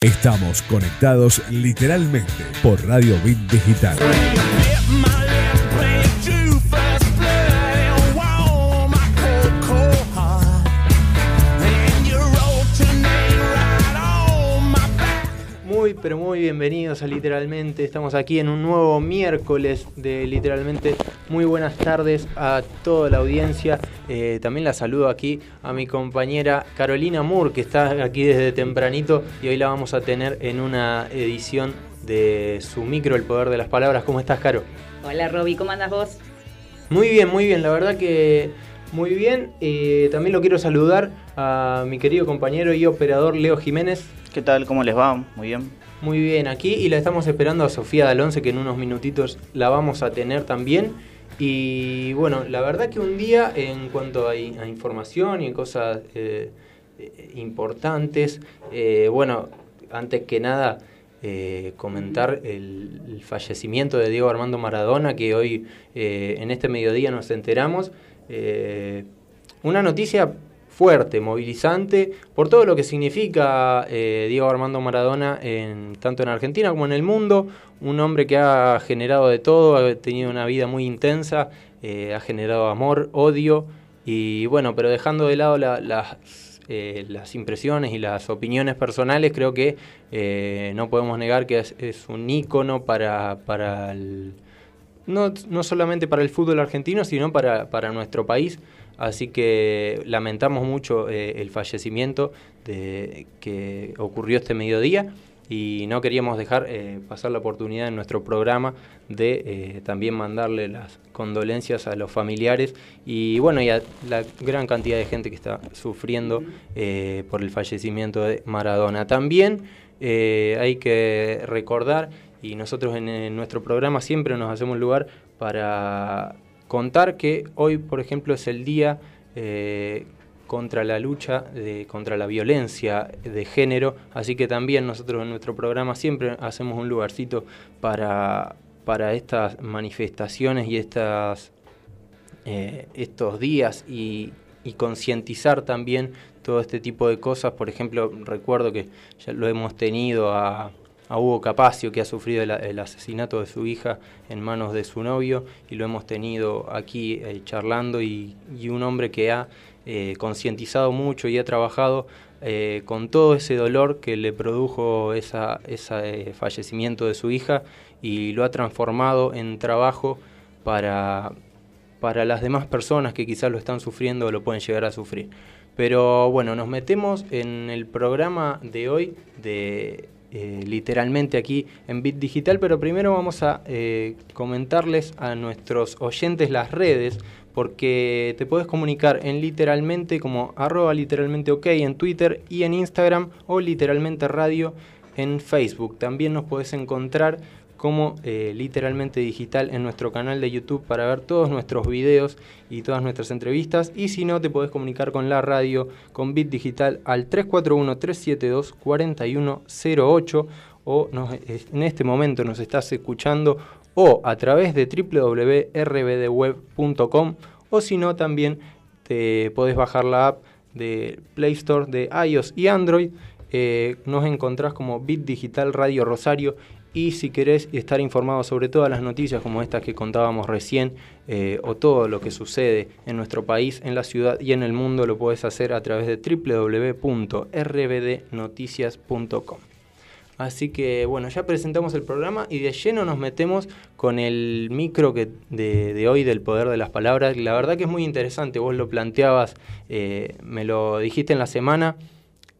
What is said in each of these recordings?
Estamos conectados literalmente por Radio Bit Digital. Pero muy bienvenidos a Literalmente. Estamos aquí en un nuevo miércoles de Literalmente. Muy buenas tardes a toda la audiencia. Eh, también la saludo aquí a mi compañera Carolina Moore, que está aquí desde tempranito y hoy la vamos a tener en una edición de su micro, El Poder de las Palabras. ¿Cómo estás, Caro? Hola, Roby, ¿cómo andas vos? Muy bien, muy bien. La verdad que muy bien. Eh, también lo quiero saludar a mi querido compañero y operador Leo Jiménez. ¿Qué tal? ¿Cómo les va? Muy bien. Muy bien, aquí y la estamos esperando a Sofía Dalonce, que en unos minutitos la vamos a tener también. Y bueno, la verdad que un día en cuanto a, información y cosas eh, eh, importantes, bueno, antes que nada comentar el, fallecimiento de Diego Armando Maradona, que hoy en este mediodía nos enteramos. una noticia fuerte, movilizante, por todo lo que significa eh, Diego Armando Maradona, en, tanto en Argentina como en el mundo, un hombre que ha generado de todo, ha tenido una vida muy intensa, eh, ha generado amor, odio, y bueno, pero dejando de lado eh, las impresiones y las opiniones personales, creo que no podemos negar que es, un ícono para, el, no, no solamente para el fútbol argentino, sino para, para nuestro país. Así que lamentamos mucho eh, el fallecimiento que ocurrió este mediodía y no queríamos dejar eh, pasar la oportunidad en nuestro programa de eh, también mandarle las condolencias a los familiares y bueno y a la gran cantidad de gente que está sufriendo por el fallecimiento de Maradona. También hay que recordar y nosotros en nuestro programa siempre nos hacemos lugar para contar que hoy, por ejemplo, es el día eh, contra la lucha de, contra la violencia de género, así que también nosotros en nuestro programa siempre hacemos un lugarcito para, para estas manifestaciones y estas, eh, estos días y, y concientizar también todo este tipo de cosas. Por ejemplo, recuerdo que ya lo hemos tenido a, a Hugo Capacio, que ha sufrido el, asesinato de su hija en manos de su novio, y lo hemos tenido aquí eh, charlando, y, un hombre que ha eh, concientizado mucho y ha trabajado eh, con todo ese dolor que le produjo ese fallecimiento de su hija, y lo ha transformado en trabajo para, para las demás personas que quizás lo están sufriendo o lo pueden llegar a sufrir. Pero bueno, nos metemos en el programa de hoy de eh, literalmente aquí en Bit Digital, pero primero vamos a eh, comentarles a nuestros oyentes las redes, porque te puedes comunicar en literalmente como arroba literalmente ok en Twitter y en Instagram o literalmente radio en Facebook. También nos puedes encontrar como eh, literalmente digital en nuestro canal de YouTube para ver todos nuestros videos y todas nuestras entrevistas. Y si no, te podés comunicar con la radio, con Bit Digital al 341-372-4108 o en este momento nos estás escuchando o a través de www.rbdweb.com o si no, también te podés bajar la app de Play Store de iOS y Android. Eh, nos encontrás como Bit Digital Radio Rosario y si querés estar informado sobre todas las noticias como estas que contábamos recién, eh, o todo lo que sucede en nuestro país, en la ciudad y en el mundo, lo puedes hacer a través de www.rbdnoticias.com. Así que bueno, ya presentamos el programa y de lleno nos metemos con el micro que de, hoy del poder de las palabras. La verdad que es muy interesante, vos lo planteabas, eh, me lo dijiste en la semana,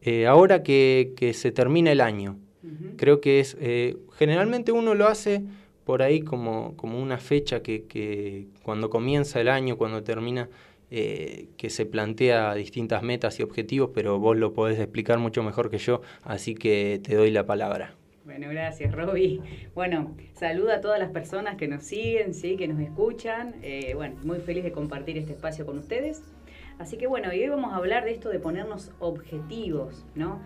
eh, ahora que, que se termina el año, Creo que es, eh, generalmente uno lo hace por ahí como, como una fecha que, que, cuando comienza el año, cuando termina, eh, que se plantea distintas metas y objetivos, pero vos lo podés explicar mucho mejor que yo, así que te doy la palabra. Bueno, gracias, Roby. Bueno, saluda a todas las personas que nos siguen, sí, que nos escuchan. Eh, bueno, muy feliz de compartir este espacio con ustedes. Así que bueno, hoy vamos a hablar de esto de ponernos objetivos, ¿no?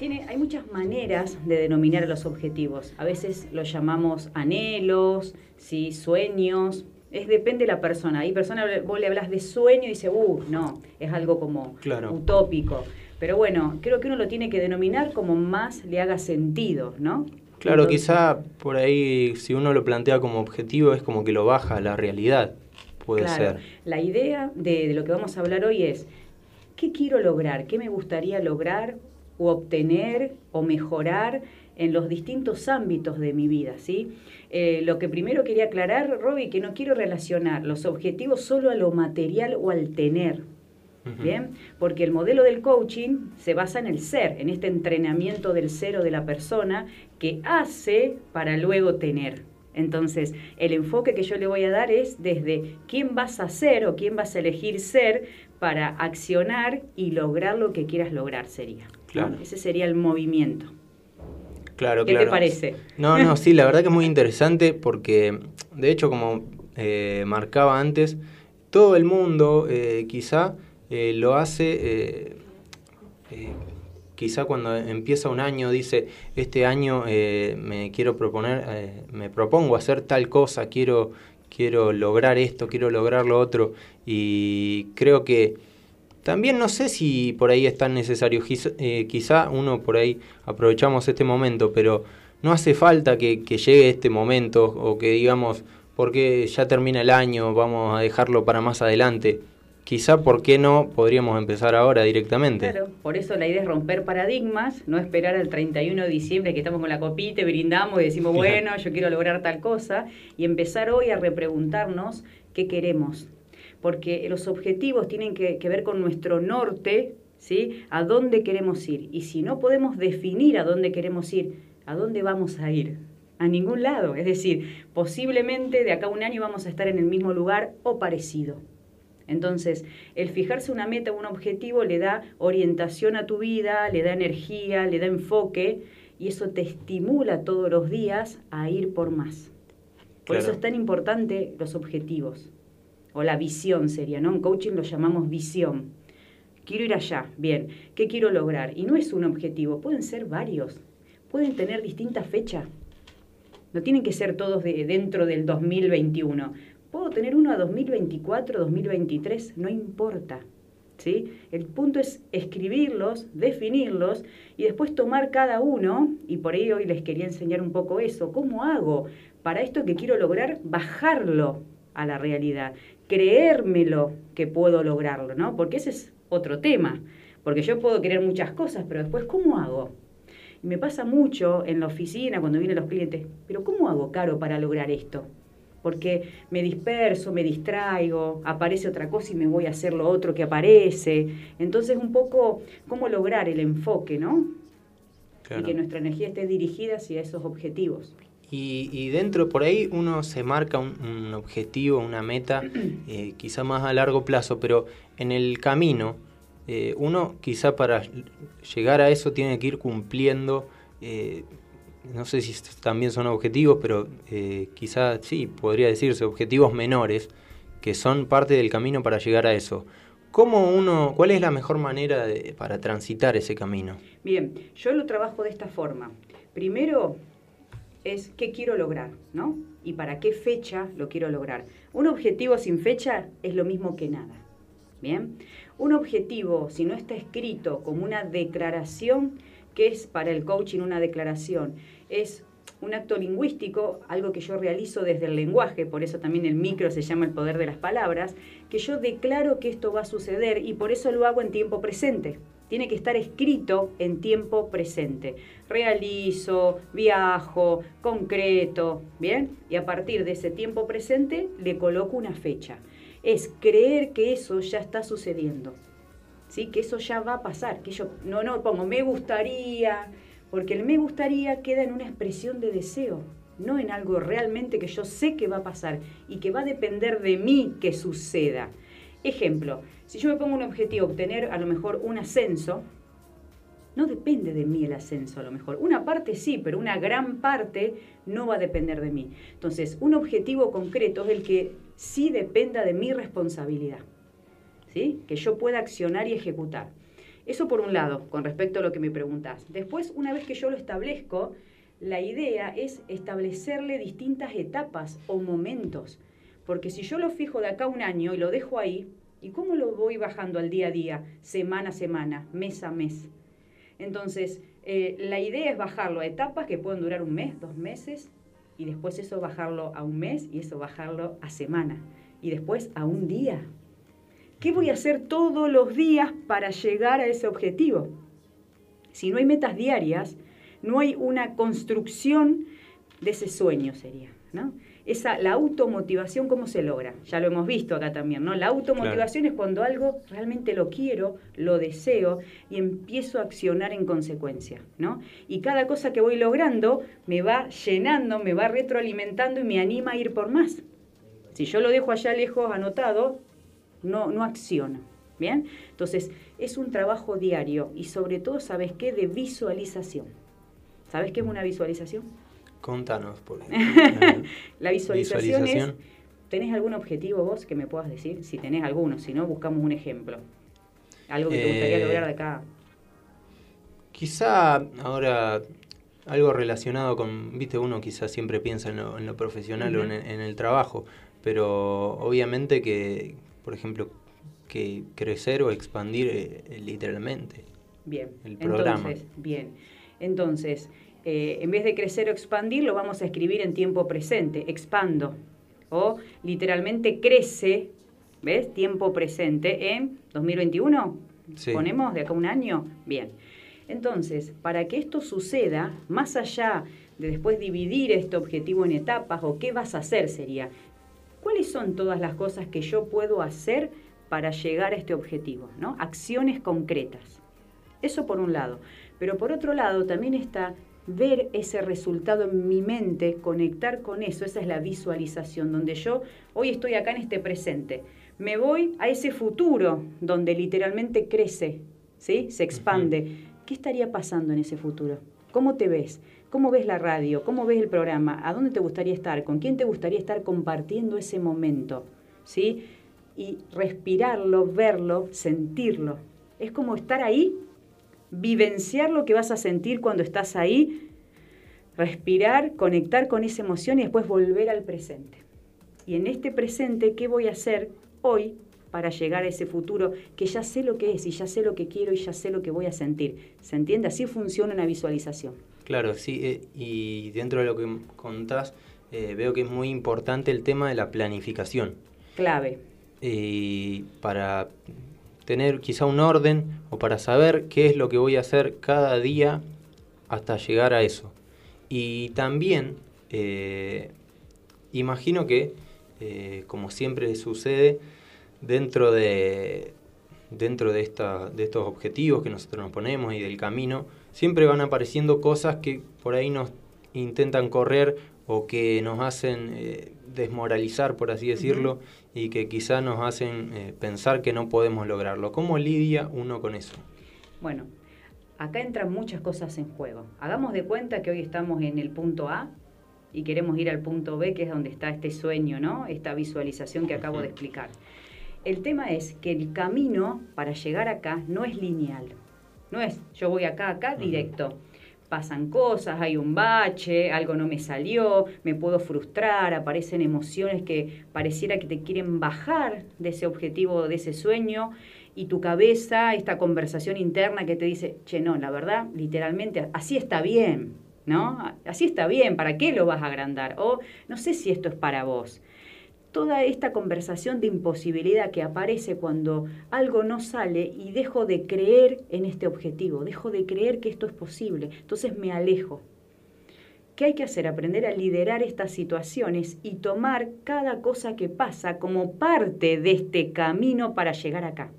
Hay muchas maneras de denominar los objetivos. A veces los llamamos anhelos, ¿sí? sueños. Es depende de la persona. Hay personas, vos le hablas de sueño y dice, uh, no, es algo como utópico. Pero bueno, creo que uno lo tiene que denominar como más le haga sentido, ¿no? Claro, quizá por ahí, si uno lo plantea como objetivo, es como que lo baja a la realidad, puede ser. La idea de, de lo que vamos a hablar hoy es, ¿qué quiero lograr? ¿Qué me gustaría lograr o obtener o mejorar en los distintos ámbitos de mi vida, ¿sí? Eh, lo que primero quería aclarar, Robbie, que no quiero relacionar los objetivos solo a lo material o al tener, ¿bien? Porque el modelo del coaching se basa en el ser, en este entrenamiento del ser o de la persona que hace para luego tener. Entonces, el enfoque que yo le voy a dar es desde quién vas a ser o quién vas a elegir ser para accionar y lograr lo que quieras lograr sería. Claro. Ese sería el movimiento. Claro, ¿Qué te parece? No, no, sí, la verdad que es muy interesante porque, de hecho, como eh, marcaba antes, todo el mundo eh, quizá eh, lo hace, quizá cuando empieza un año dice, este año me quiero proponer, me propongo hacer tal cosa, quiero, quiero lograr esto, quiero lograr lo otro, y creo que también no sé si por ahí es tan necesario, eh, quizá uno por ahí aprovechamos este momento, pero no hace falta que, llegue este momento o que digamos, porque ya termina el año, vamos a dejarlo para más adelante. Quizá, ¿por qué no podríamos empezar ahora directamente? Claro, por eso la idea es romper paradigmas, no esperar al 31 de diciembre que estamos con la copita, brindamos y decimos, bueno, yo quiero lograr tal cosa, y empezar hoy a repreguntarnos qué queremos, porque los objetivos tienen que, ver con nuestro norte, ¿sí? A dónde queremos ir. Y si no podemos definir a dónde queremos ir, ¿a dónde vamos a ir? A ningún lado. Es decir, posiblemente de acá a un año vamos a estar en el mismo lugar o parecido. Entonces, el fijarse una meta o un objetivo le da orientación a tu vida, le da energía, le da enfoque y eso te estimula todos los días a ir por más. Por eso es tan importante los objetivos o la visión sería, ¿no? En coaching lo llamamos visión. Quiero ir allá, bien, ¿qué quiero lograr? Y no es un objetivo, pueden ser varios, pueden tener distintas fechas. No tienen que ser todos de, dentro del 2021. Puedo tener uno a 2024, 2023, no importa. ¿Sí? El punto es escribirlos, definirlos y después tomar cada uno, y por ahí hoy les quería enseñar un poco eso, ¿cómo hago para esto que quiero lograr, bajarlo a la realidad? Creérmelo que puedo lograrlo, ¿no? Porque ese es otro tema, porque yo puedo querer muchas cosas, pero después, ¿cómo hago? Y me pasa mucho en la oficina cuando vienen los clientes, pero ¿cómo hago, Caro, para lograr esto? Porque me disperso, me distraigo, aparece otra cosa y me voy a hacer lo otro que aparece. Entonces, un poco, ¿cómo lograr el enfoque, ¿no? Y que nuestra energía esté dirigida hacia esos objetivos. Y, dentro, por ahí uno se marca un, objetivo, una meta, eh, quizá más a largo plazo, pero en el camino, eh, uno quizá para llegar a eso tiene que ir cumpliendo, eh, no sé si también son objetivos, pero quizá sí, podría decirse, objetivos menores, que son parte del camino para llegar a eso. ¿Cómo uno, ¿Cuál es la mejor manera para transitar ese camino? Bien, yo lo trabajo de esta forma. Primero, es qué quiero lograr, ¿no? Y para qué fecha lo quiero lograr. Un objetivo sin fecha es lo mismo que nada. Bien, un objetivo, si no está escrito como una declaración, que es para el coaching una declaración? Es un acto lingüístico, algo que yo realizo desde el lenguaje, por eso también el micro se llama el poder de las palabras, que yo declaro que esto va a suceder y por eso lo hago en tiempo presente tiene que estar escrito en tiempo presente. Realizo, viajo, concreto, ¿bien? Y a partir de ese tiempo presente le coloco una fecha. Es creer que eso ya está sucediendo, ¿sí? Que eso ya va a pasar, que yo no, no pongo me gustaría, porque el me gustaría queda en una expresión de deseo, no en algo realmente que yo sé que va a pasar y que va a depender de mí que suceda. Ejemplo, si yo me pongo un objetivo, obtener a lo mejor un ascenso, no depende de mí el ascenso a lo mejor. Una parte sí, pero una gran parte no va a depender de mí. Entonces, un objetivo concreto es el que sí dependa de mi responsabilidad, ¿sí? que yo pueda accionar y ejecutar. Eso por un lado, con respecto a lo que me preguntas. Después, una vez que yo lo establezco, la idea es establecerle distintas etapas o momentos. Porque si yo lo fijo de acá un año y lo dejo ahí, ¿Y cómo lo voy bajando al día a día, semana a semana, mes a mes? Entonces, eh, la idea es bajarlo a etapas que pueden durar un mes, dos meses, y después eso bajarlo a un mes y eso bajarlo a semana, y después a un día. ¿Qué voy a hacer todos los días para llegar a ese objetivo? Si no hay metas diarias, no hay una construcción de ese sueño, sería. ¿no? Esa, la automotivación, ¿cómo se logra? Ya lo hemos visto acá también, ¿no? La automotivación es cuando algo realmente lo quiero, lo deseo y empiezo a accionar en consecuencia, ¿no? Y cada cosa que voy logrando me va llenando, me va retroalimentando y me anima a ir por más. Si yo lo dejo allá lejos anotado, no, no acciono. ¿Bien? Entonces, es un trabajo diario y sobre todo, ¿sabes qué? De visualización. ¿Sabes qué es una visualización? Contanos. Por la visualización, es, ¿tenés algún objetivo vos que me puedas decir? Si tenés alguno, si no, buscamos un ejemplo. Algo que te gustaría eh, lograr de acá. Quizá ahora algo relacionado con, viste, uno quizás siempre piensa en lo, profesional o en, el trabajo, pero obviamente que, por ejemplo, que crecer o expandir eh, literalmente. Bien. El programa. Entonces, bien. Entonces, eh, en vez de crecer o expandir, lo vamos a escribir en tiempo presente, expando. O literalmente crece, ¿ves? Tiempo presente en 2021. ¿Ponemos de acá un año? Bien. Entonces, para que esto suceda, más allá de después dividir este objetivo en etapas o qué vas a hacer sería, ¿cuáles son todas las cosas que yo puedo hacer para llegar a este objetivo? ¿no? Acciones concretas. Eso por un lado. Pero por otro lado también está ver ese resultado en mi mente, conectar con eso, esa es la visualización, donde yo hoy estoy acá en este presente, me voy a ese futuro donde literalmente crece, ¿sí? se expande. ¿Qué estaría pasando en ese futuro? ¿Cómo te ves? ¿Cómo ves la radio? ¿Cómo ves el programa? ¿A dónde te gustaría estar? ¿Con quién te gustaría estar compartiendo ese momento? ¿Sí? Y respirarlo, verlo, sentirlo. Es como estar ahí vivenciar lo que vas a sentir cuando estás ahí, respirar, conectar con esa emoción y después volver al presente. Y en este presente, ¿qué voy a hacer hoy para llegar a ese futuro que ya sé lo que es y ya sé lo que quiero y ya sé lo que voy a sentir? ¿Se entiende? Así funciona una visualización. Claro, sí, eh, y dentro de lo que contás, eh, veo que es muy importante el tema de la planificación. Clave. Y para tener quizá un orden o para saber qué es lo que voy a hacer cada día hasta llegar a eso. Y también eh, imagino que, eh, como siempre sucede, dentro de, dentro de, de estos objetivos que nosotros nos ponemos y del camino, siempre van apareciendo cosas que por ahí nos intentan correr o que nos hacen eh, desmoralizar, por así decirlo, y que quizá nos hacen eh, pensar que no podemos lograrlo. ¿Cómo lidia uno con eso? Bueno, acá entran muchas cosas en juego. Hagamos de cuenta que hoy estamos en el punto A y queremos ir al punto B, que es donde está este sueño, ¿no? Esta visualización que acabo de explicar. El tema es que el camino para llegar acá no es lineal. No es yo voy acá, acá, directo pasan cosas, hay un bache, algo no me salió, me puedo frustrar, aparecen emociones que pareciera que te quieren bajar de ese objetivo, de ese sueño, y tu cabeza, esta conversación interna que te dice, che, no, la verdad, literalmente, así está bien, ¿no? Así está bien, ¿para qué lo vas a agrandar? O no sé si esto es para vos toda esta conversación de imposibilidad que aparece cuando algo no sale y dejo de creer en este objetivo, dejo de creer que esto es posible, entonces me alejo. ¿Qué hay que hacer? Aprender a liderar estas situaciones y tomar cada cosa que pasa como parte de este camino para llegar acá,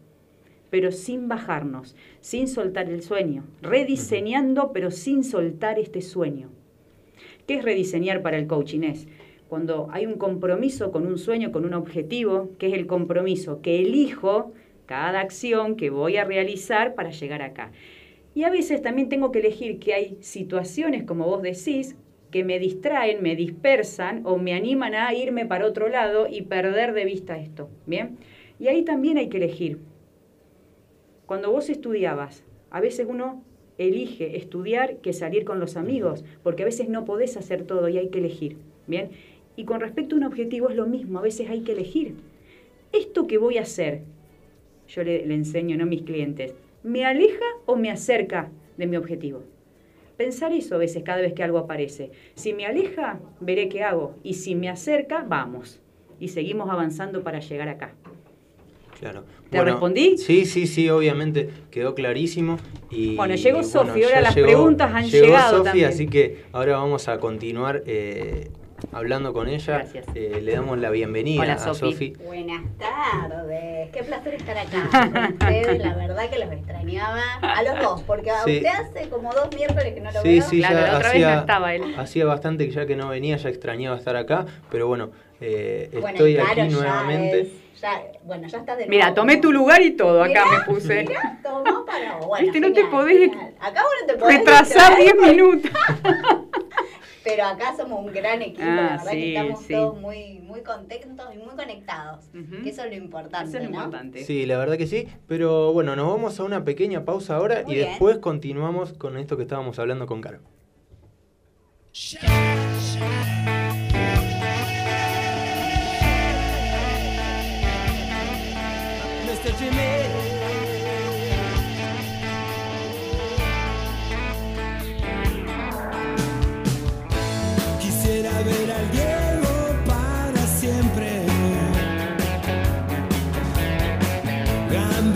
pero sin bajarnos, sin soltar el sueño, rediseñando pero sin soltar este sueño. ¿Qué es rediseñar para el coaching? Es cuando hay un compromiso con un sueño, con un objetivo, que es el compromiso que elijo cada acción que voy a realizar para llegar acá. Y a veces también tengo que elegir que hay situaciones, como vos decís, que me distraen, me dispersan o me animan a irme para otro lado y perder de vista esto. ¿Bien? Y ahí también hay que elegir. Cuando vos estudiabas, a veces uno elige estudiar que salir con los amigos, porque a veces no podés hacer todo y hay que elegir. Bien, y con respecto a un objetivo es lo mismo, a veces hay que elegir. Esto que voy a hacer, yo le, le enseño ¿no? a mis clientes, ¿me aleja o me acerca de mi objetivo? Pensar eso a veces cada vez que algo aparece. Si me aleja, veré qué hago. Y si me acerca, vamos. Y seguimos avanzando para llegar acá. Claro. ¿Te respondí? Sí, sí, sí, obviamente quedó clarísimo. Y, Bueno, llegó Sofi, ahora las preguntas han llegado Sofi, también. así que ahora vamos a continuar eh, hablando con ella. Gracias. Eh, le damos la bienvenida Hola, a Sofi. Buenas tardes, qué placer estar acá con ustedes, la verdad que los extrañaba a los dos, porque a Sí. usted hace como dos miércoles que no lo Sí, veo. sí, Claro, ya la otra vez hacía, no estaba él. hacía bastante que ya que no venía, ya extrañaba estar acá, pero bueno, eh, Bueno, estoy claro, aquí ya nuevamente. es- ya- bueno, ya está de Mira, nuevo. tomé tu lugar y todo, acá Mirá, me puse. Mirá, tomó para vos. Bueno, Viste, no te podés genial. Acá vos no te podés Retrasar distraer, 10 minutos. Pero acá somos un gran equipo, Ah, la verdad sí, que estamos sí. todos muy, muy contentos y muy conectados. Que eso es lo importante, Eso es lo ¿no? importante. Sí, la verdad que sí, pero bueno, nos vamos a una pequeña pausa ahora Muy y bien. después continuamos con esto que estábamos hablando con Caro. Quisiera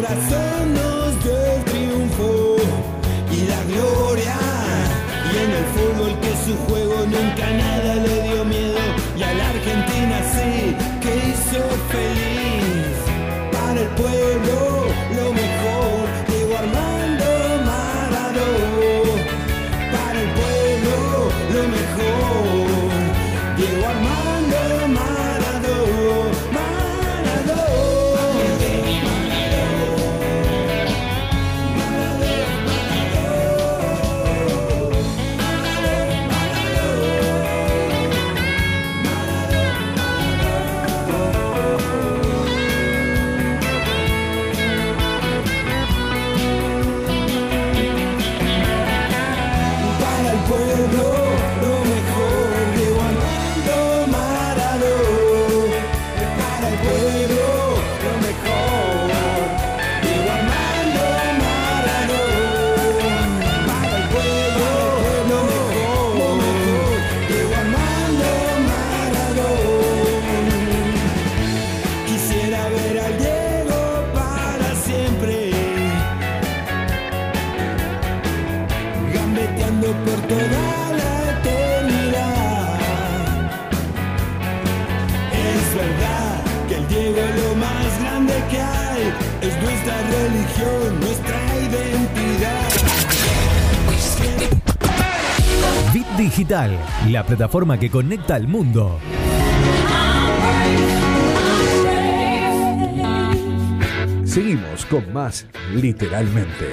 Corazón nos dio el triunfo y la gloria. Y en el fútbol que su juego nunca nada La plataforma que conecta al mundo. Seguimos con más literalmente.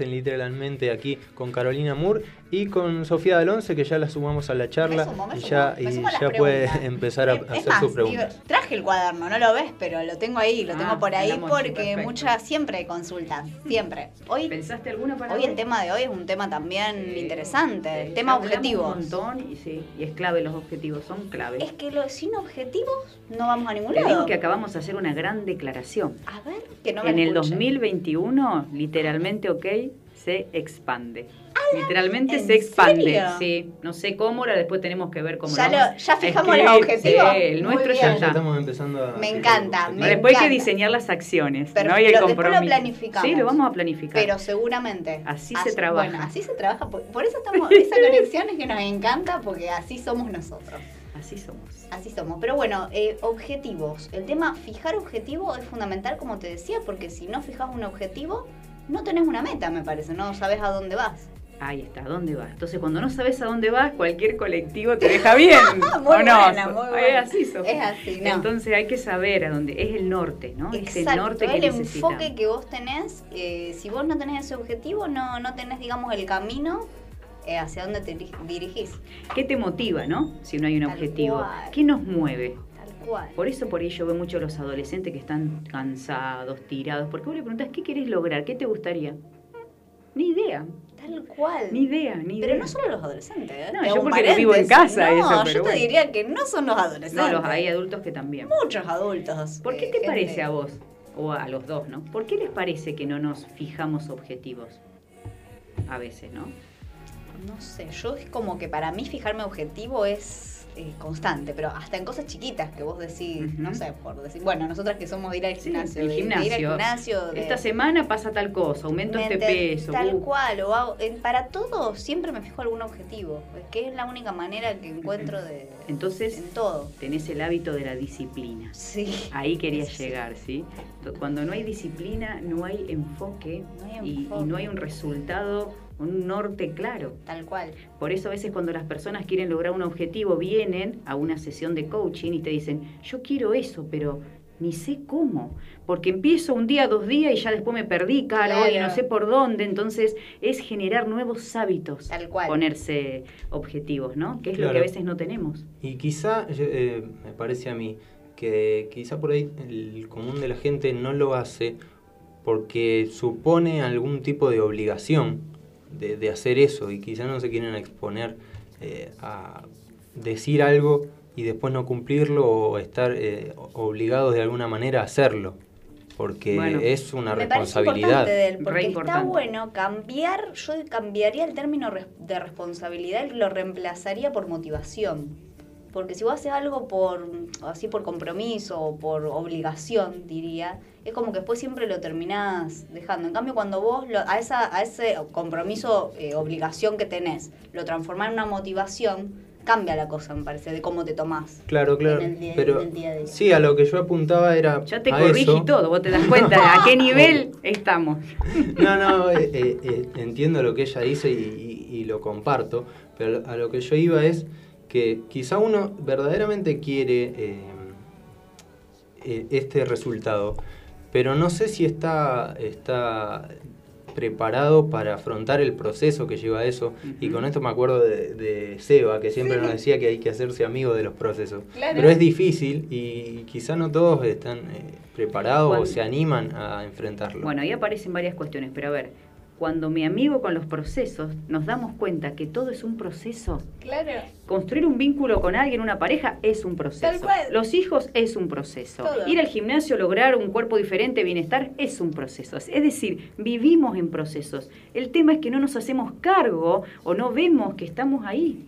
En literalmente aquí con Carolina Moore y con Sofía Dalonce, que ya la sumamos a la charla Me sumo, me y sumo, ya, y ya puede empezar a Es- es hacer más, sus preguntas. digo, traje el cuaderno, no lo ves, pero lo tengo ahí, lo Ah, tengo por ahí porque perfecto. muchas siempre hay consultas, siempre. Hoy, ¿Pensaste alguna para hoy el tema de hoy es un tema también interesante, el tema Hablamos objetivos. Un montón y sí, y es clave los objetivos, son claves. Es que lo- sin objetivos no vamos a ningún Te lado. digo que acabamos de hacer una gran declaración. A ver, que no me en el escuche. 2021, literalmente OK, se expande. Literalmente ¿en se expande. serio? Sí, no sé cómo, ahora después tenemos que ver cómo Ya lo lo- ya fijamos los objetivos. Sí, el Muy nuestro bien. ya está. estamos empezando a... Me encanta, me después hay que encanta. diseñar las acciones, Pero ¿no? Y el lo- después lo compromiso. planificamos. Sí, lo vamos a planificar. Pero seguramente. Así se trabaja. Bueno, así se trabaja. Por, por eso estamos. Esa conexión es que nos encanta porque así somos nosotros. Así somos. Así somos. Pero bueno, eh, objetivos. El tema fijar objetivo es fundamental, como te decía, porque si no fijas un objetivo, no tenés una meta, me parece. No sabes a dónde vas. Ahí está, ¿a dónde vas? Entonces, cuando no sabes a dónde vas, cualquier colectivo te deja bien. Muy ¿o no? buena, muy buena. Es así, Sofi. Es así, no. Entonces hay que saber a dónde. Es el norte, ¿no? es el Exacto, norte que el necesitamos. enfoque que vos tenés, eh, si vos no tenés ese objetivo, no, no tenés, digamos, el camino eh, hacia dónde te diri- dirigís. ¿Qué te motiva, no? Si no hay un Tal objetivo. cual. ¿Qué nos mueve? Cual. Por eso por ahí yo veo mucho a los adolescentes que están cansados, tirados, porque vos le preguntás, ¿qué querés lograr? ¿Qué te gustaría? Ni idea, Tal cual. ni idea, ni Pero idea. no solo los adolescentes, ¿eh? No, Te yo porque lo vivo en casa No, eso, yo pero te bueno. diría que no son los adolescentes. No, los, hay adultos que también. Muchos adultos. ¿Por qué eh, te gente- parece a vos, o a los dos, ¿no? ¿Por qué les parece que no nos fijamos objetivos? A veces, ¿no? No sé, yo es como que para mí fijarme objetivo es eh, constante, pero hasta en cosas chiquitas que vos decís, no sé, por decir, bueno, nosotras que somos de ir al Sí, gimnasio, el de- de ir al gimnasio. gimnasio, de- Esta semana pasa tal cosa, aumento ¿me este peso. Tal uh. cual, o hago- eh, para todo siempre me fijo algún objetivo, que es la única manera que encuentro de... Entonces- En todo. Tenés el hábito de la disciplina. Sí. Ahí quería Eso sí. llegar, ¿sí? Cuando no hay disciplina, no hay enfoque, No hay y- no hay un resultado, un norte claro. Tal cual. Por eso a veces cuando las personas quieren lograr un objetivo, vienen a una sesión de coaching y te dicen, yo quiero eso, pero ni sé cómo. Porque empiezo un día, dos días y ya después me perdí, caro, y Claro. no sé por dónde. Entonces es generar nuevos hábitos, Tal cual. ponerse objetivos, ¿no? Que es lo que a veces no tenemos. Y quizá, eh, me parece a mí, que quizá por ahí el común de la gente no lo hace porque supone algún tipo de obligación de, de hacer eso y quizá no se quieren exponer eh, a decir algo y después no cumplirlo o estar eh, obligados de alguna manera a hacerlo, porque Bueno. es una Me parece responsabilidad. importante de él, porque está bueno cambiar, yo cambiaría el término de responsabilidad y lo reemplazaría por motivación. Porque si vos haces algo por así por compromiso o por obligación, diría, es como que después siempre lo terminás dejando. En cambio, cuando vos lo- a, esa, a ese compromiso, eh, obligación que tenés, lo transformás en una motivación, cambia la cosa, me parece, de cómo te tomás. Claro, claro. en el día- pero en el día a día. sí, a lo que yo apuntaba era Ya te a corrigí eso. todo, vos te das cuenta a qué nivel estamos. No, no, eh, eh, eh, entiendo lo que ella dice y, y- y lo comparto, pero a lo que yo iba es que quizá uno verdaderamente quiere eh, eh, este resultado, pero no sé si está, está preparado para afrontar el proceso que lleva a eso. Y con esto me acuerdo de, de Seba, que siempre nos decía que hay que hacerse amigo de los procesos. Claro. Pero es difícil y quizá no todos están eh, preparados o se animan a enfrentarlo. Bueno, ahí aparecen varias cuestiones, pero a ver, cuando me amigo con los procesos, nos damos cuenta que todo es un proceso. Claro. Construir un vínculo con alguien, una pareja, es un proceso. Tal cual. Los hijos es un proceso. Todo. Ir al gimnasio, lograr un cuerpo diferente, bienestar, es un proceso. Es decir, vivimos en procesos. El tema es que no nos hacemos cargo o no vemos que estamos ahí.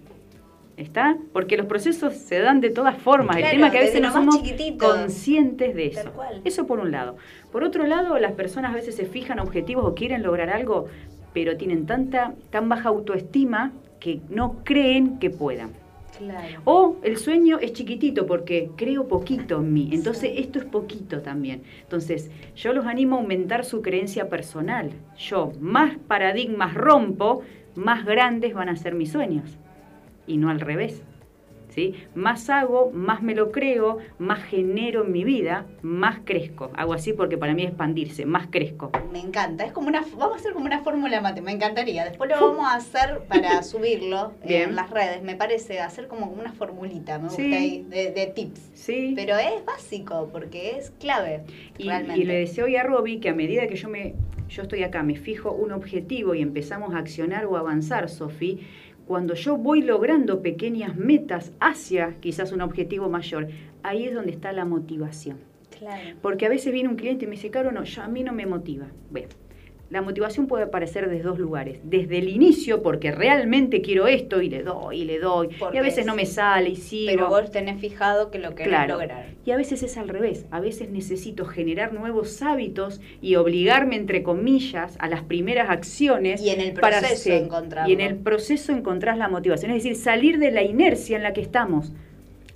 ¿Está? Porque los procesos se dan de todas formas. Claro, el tema es que a veces no somos chiquitito. conscientes de eso. Eso por un lado. Por otro lado, las personas a veces se fijan objetivos o quieren lograr algo, pero tienen tanta, tan baja autoestima que no creen que puedan. Claro. O el sueño es chiquitito porque creo poquito en mí. Entonces esto es poquito también. Entonces yo los animo a aumentar su creencia personal. Yo más paradigmas rompo, más grandes van a ser mis sueños. Y no al revés. ¿Sí? Más hago, más me lo creo, más genero en mi vida, más crezco. Hago así porque para mí es expandirse, más crezco. Me encanta, es como una, vamos a hacer como una fórmula mate, me encantaría. Después lo vamos a hacer para subirlo Bien. en las redes, me parece, hacer como una formulita, me gusta Sí. ahí, de, de tips. ¿Sí? Pero es básico, porque es clave, Y, realmente. y le deseo hoy a Robbie que a medida que yo me yo estoy acá, me fijo un objetivo y empezamos a accionar o avanzar, Sofi, cuando yo voy logrando pequeñas metas hacia quizás un objetivo mayor, ahí es donde está la motivación. Claro. Porque a veces viene un cliente y me dice, Caro, no, yo, a mí no me motiva. Bueno, la motivación puede aparecer desde dos lugares. Desde el inicio, porque realmente quiero esto y le doy y le doy. Porque y a veces es- no me sale y sigo. Pero vos tenés fijado que lo querés Claro. lograr. Y a veces es al revés. A veces necesito generar nuevos hábitos y obligarme, entre comillas, a las primeras acciones. Y en el proceso. Y en el proceso encontrás la motivación. Es decir, salir de la inercia en la que estamos.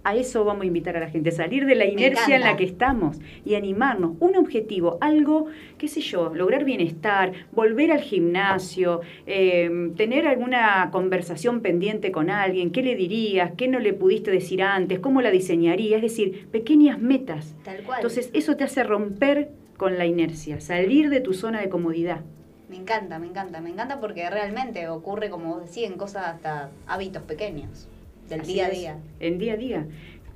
A eso vamos a invitar a la gente, salir de la inercia en la que estamos y animarnos. Un objetivo, algo, qué sé yo, lograr bienestar, volver al gimnasio, eh, tener alguna conversación pendiente con alguien, qué le dirías, qué no le pudiste decir antes, cómo la diseñarías, es decir, pequeñas metas. Tal cual. Entonces eso te hace romper con la inercia, salir de tu zona de comodidad. Me encanta, me encanta, me encanta porque realmente ocurre, como vos decís, en cosas hasta hábitos pequeños, del Así día a es, día. En día a día.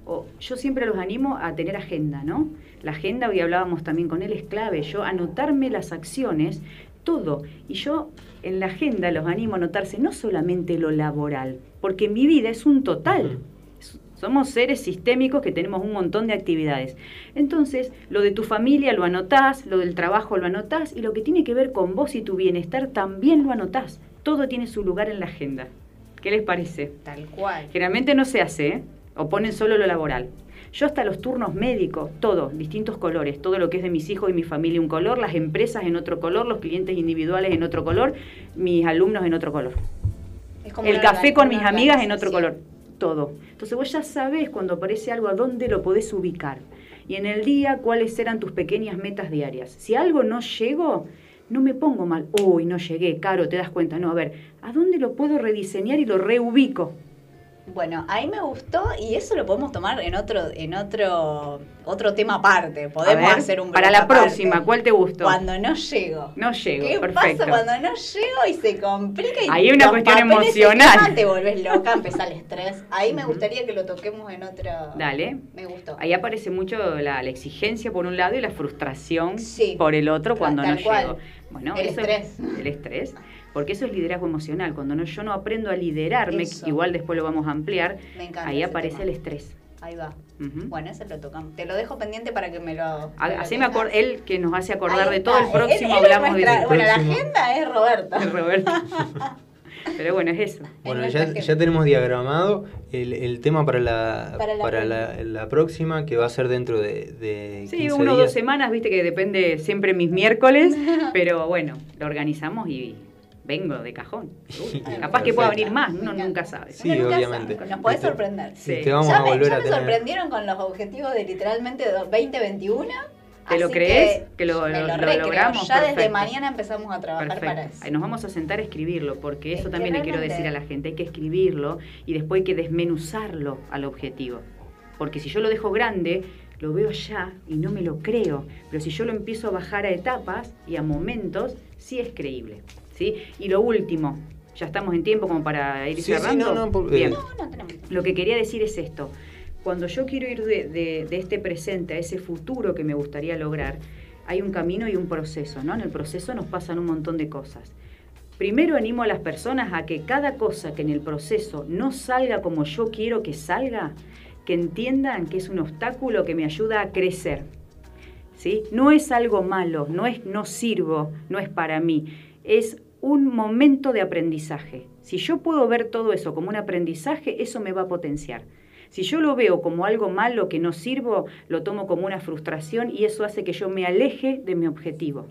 O, yo siempre los animo a tener agenda, ¿no? La agenda, hoy hablábamos también con él, es clave. Yo anotarme las acciones, todo. Y yo en la agenda los animo a anotarse no solamente lo laboral, porque mi vida es un total. Somos seres sistémicos que tenemos un montón de actividades. Entonces, lo de tu familia lo anotás, lo del trabajo lo anotás y lo que tiene que ver con vos y tu bienestar también lo anotás. Todo tiene su lugar en la agenda. ¿Qué les parece? Tal cual. Generalmente no se hace, ¿eh? o ponen solo lo laboral. Yo hasta los turnos médicos, todo, distintos colores, todo lo que es de mis hijos y mi familia un color, las empresas en otro color, los clientes individuales en otro color, mis alumnos en otro color. Es como El café con mis amigas en otro color, todo. Entonces vos ya sabés cuando aparece algo a dónde lo podés ubicar. Y en el día cuáles eran tus pequeñas metas diarias. Si algo no llego, no me pongo mal. Uy, no llegué, caro, te das cuenta. No, a ver, ¿a dónde lo puedo rediseñar y lo reubico? Bueno, ahí me gustó y eso lo podemos tomar en otro, en otro, otro tema aparte. Podemos ver, hacer un Para la aparte. próxima, ¿cuál te gustó? Cuando no llego. No llego, ¿Qué perfecto. pasa cuando no llego y se complica? Y Ahí hay una cuestión emocional. te volvés loca, empieza el estrés. Ahí me gustaría que lo toquemos en otro. Dale. Me gustó. Ahí aparece mucho la, la exigencia por un lado y la frustración Sí. por el otro cuando Tal no cual. llego. Bueno, El eso estrés. Es, el estrés. Porque eso es liderazgo emocional. Cuando no, yo no aprendo a liderarme, Eso. igual después lo vamos a ampliar, Me ahí aparece tema. el estrés. Ahí va. Bueno, ese lo tocamos. Te lo dejo pendiente para que me lo. Me Haceme acor- tengas. él que nos hace acordar Ahí de todo el próximo, Él- él es hablamos de nuestra-. Bueno, la agenda es Roberto. Roberto. Pero bueno, es eso. Bueno, En ya, ya tenemos diagramado el, el tema para la, Para para la la, próxima, que va a ser dentro de, de Sí, 15 uno o dos semanas, viste que depende siempre mis miércoles, pero bueno, lo organizamos y vengo de cajón. Uy, Ah, capaz que pueda venir más, uno nunca sabe. Sí, nunca obviamente. sabe, Nos podés Este, sorprender. Sí. Te vamos ya a me, volver ya a me tener. sorprendieron con los objetivos de literalmente do- 2021. ¿Te lo crees? ¿Que lo- me lo- logramos? Ya desde mañana empezamos a trabajar para Perfecto. eso. Ahí Nos vamos a sentar a escribirlo, porque Es eso también le quiero decir a la gente, hay que escribirlo y después hay que desmenuzarlo al objetivo. Porque si yo lo dejo grande, lo veo allá y no me lo creo. Pero si yo lo empiezo a bajar a etapas y a momentos, sí es creíble. ¿sí? Y lo último, ya estamos en tiempo como para ir Sí, sí, cerrando. no, no, por- Bien. No, no tenemos. Lo que quería decir es esto. Cuando yo quiero ir de, este presente a ese futuro que me gustaría lograr, hay un camino y un proceso, ¿no? En el proceso nos pasan un montón de cosas. Primero animo a las personas a que cada cosa que en el proceso no salga como yo quiero que salga, que entiendan que es un obstáculo que me ayuda a crecer. ¿sí? No es algo malo, no es no sirvo, no es para mí, es un momento de aprendizaje. Si yo puedo ver todo eso como un aprendizaje, eso me va a potenciar. Si yo lo veo como algo malo que no sirvo, lo tomo como una frustración y eso hace que yo me aleje de mi objetivo.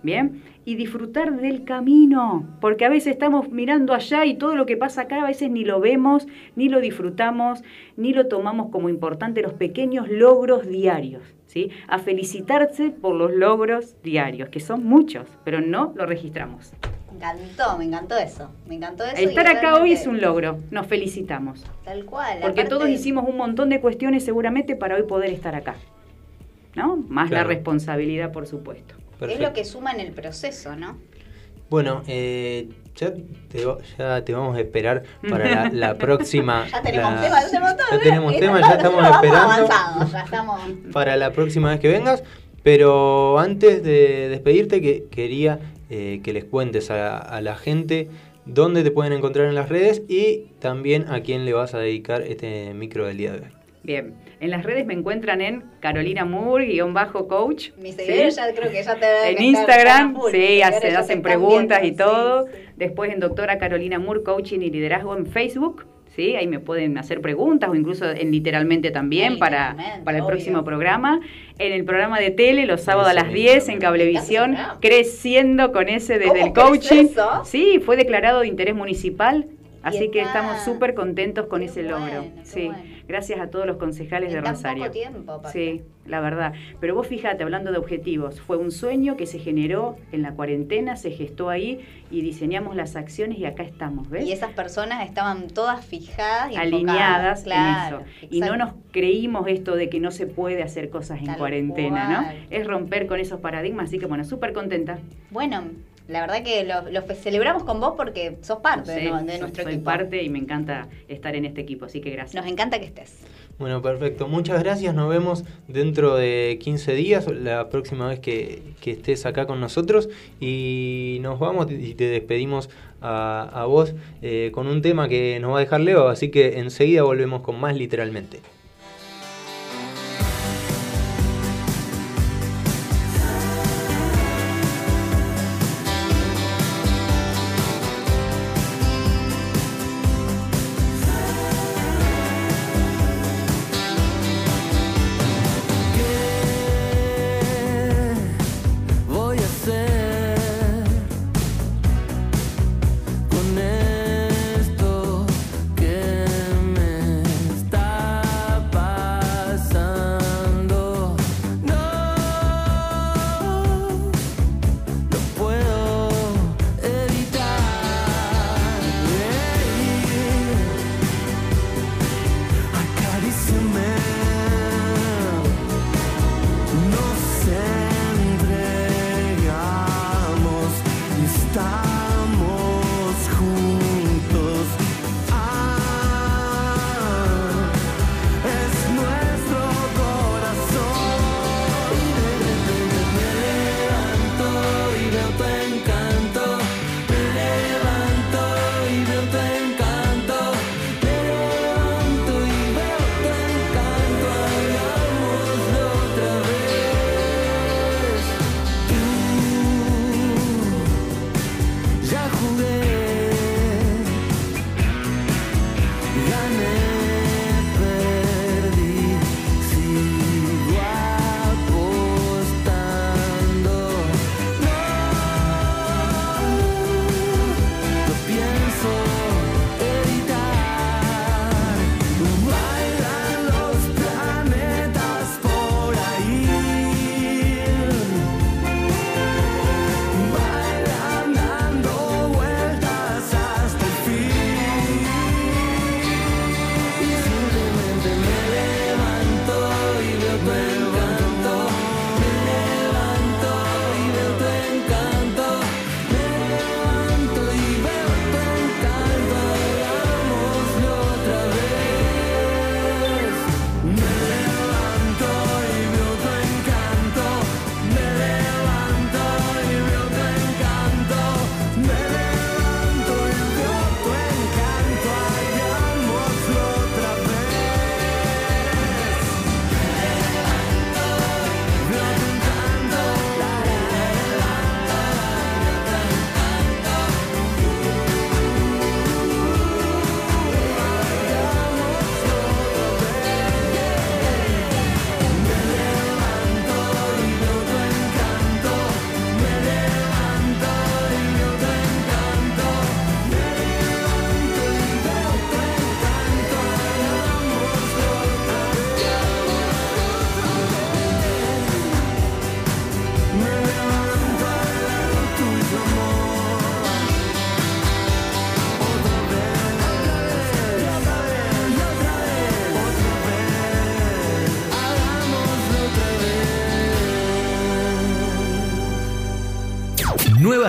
¿Bien? Y disfrutar del camino, porque a veces estamos mirando allá y todo lo que pasa acá a veces ni lo vemos, ni lo disfrutamos, ni lo tomamos como importante los pequeños logros diarios, ¿sí? A felicitarse por los logros diarios, que son muchos, pero no lo registramos. Me encantó, me encantó eso. Me encantó eso. y Estar acá hoy es un logro, nos felicitamos, Tal cual. porque aparte- todos hicimos un montón de cuestiones seguramente para hoy poder estar acá, ¿no? Más la responsabilidad, por supuesto. Es lo que suma en el proceso, ¿no? Bueno, eh, ya, te, va- ya te vamos a esperar para la, la próxima. Ya tenemos la- tema, ya tenemos todo. ya tenemos ¿eh? tema, ya estamos vamos esperando avanzados, ya estamos. para la próxima vez que vengas. Pero antes de despedirte, que quería eh, que les cuentes a, a la gente dónde te pueden encontrar en las redes y también a quién le vas a dedicar este micro del día de hoy. Bien, en las redes me encuentran en Carolina Moore, guion bajo coach. Mis ¿sí? seguidores ya creo que ya te En Instagram, full. Sí, hacen, preguntas y todo. sí, sí. Después en doctora Carolina Moore, coaching y liderazgo en Facebook. ¿Sí? Ahí me pueden hacer preguntas o incluso en literalmente también para, para el obvio. próximo programa. En el programa de tele, los sábados a las mismo 10 en. Cablevisión, creciendo con ese desde ¿Cómo el coaching. eso? Sí, fue declarado de interés municipal Así que estamos súper contentos con Qué ese bueno, logro. sí, bueno. Gracias a todos los concejales En de tan Rosario. poco tiempo, aparte. Sí, la verdad. Pero vos fíjate, hablando de objetivos, fue un sueño que se generó en la cuarentena, se gestó ahí y diseñamos las acciones y acá estamos, ¿ves? Y esas personas estaban todas fijadas y alineadas. Claro, en eso. Y no nos creímos esto de que no se puede hacer cosas en Tal cuarentena, cual. ¿no? Es romper con esos paradigmas, así que bueno, súper contenta. Bueno, la verdad que lo, celebramos con vos porque sos parte Sí, de, no- de soy- nuestro soy equipo. parte y me encanta estar en este equipo, así que gracias. Nos encanta que estés. Bueno, perfecto. Muchas gracias. Nos vemos dentro de 15 días, la próxima vez que, que estés acá con nosotros. Y nos vamos y te despedimos a, a vos eh, con un tema que nos va a dejar Leo. Así que enseguida volvemos con más literalmente.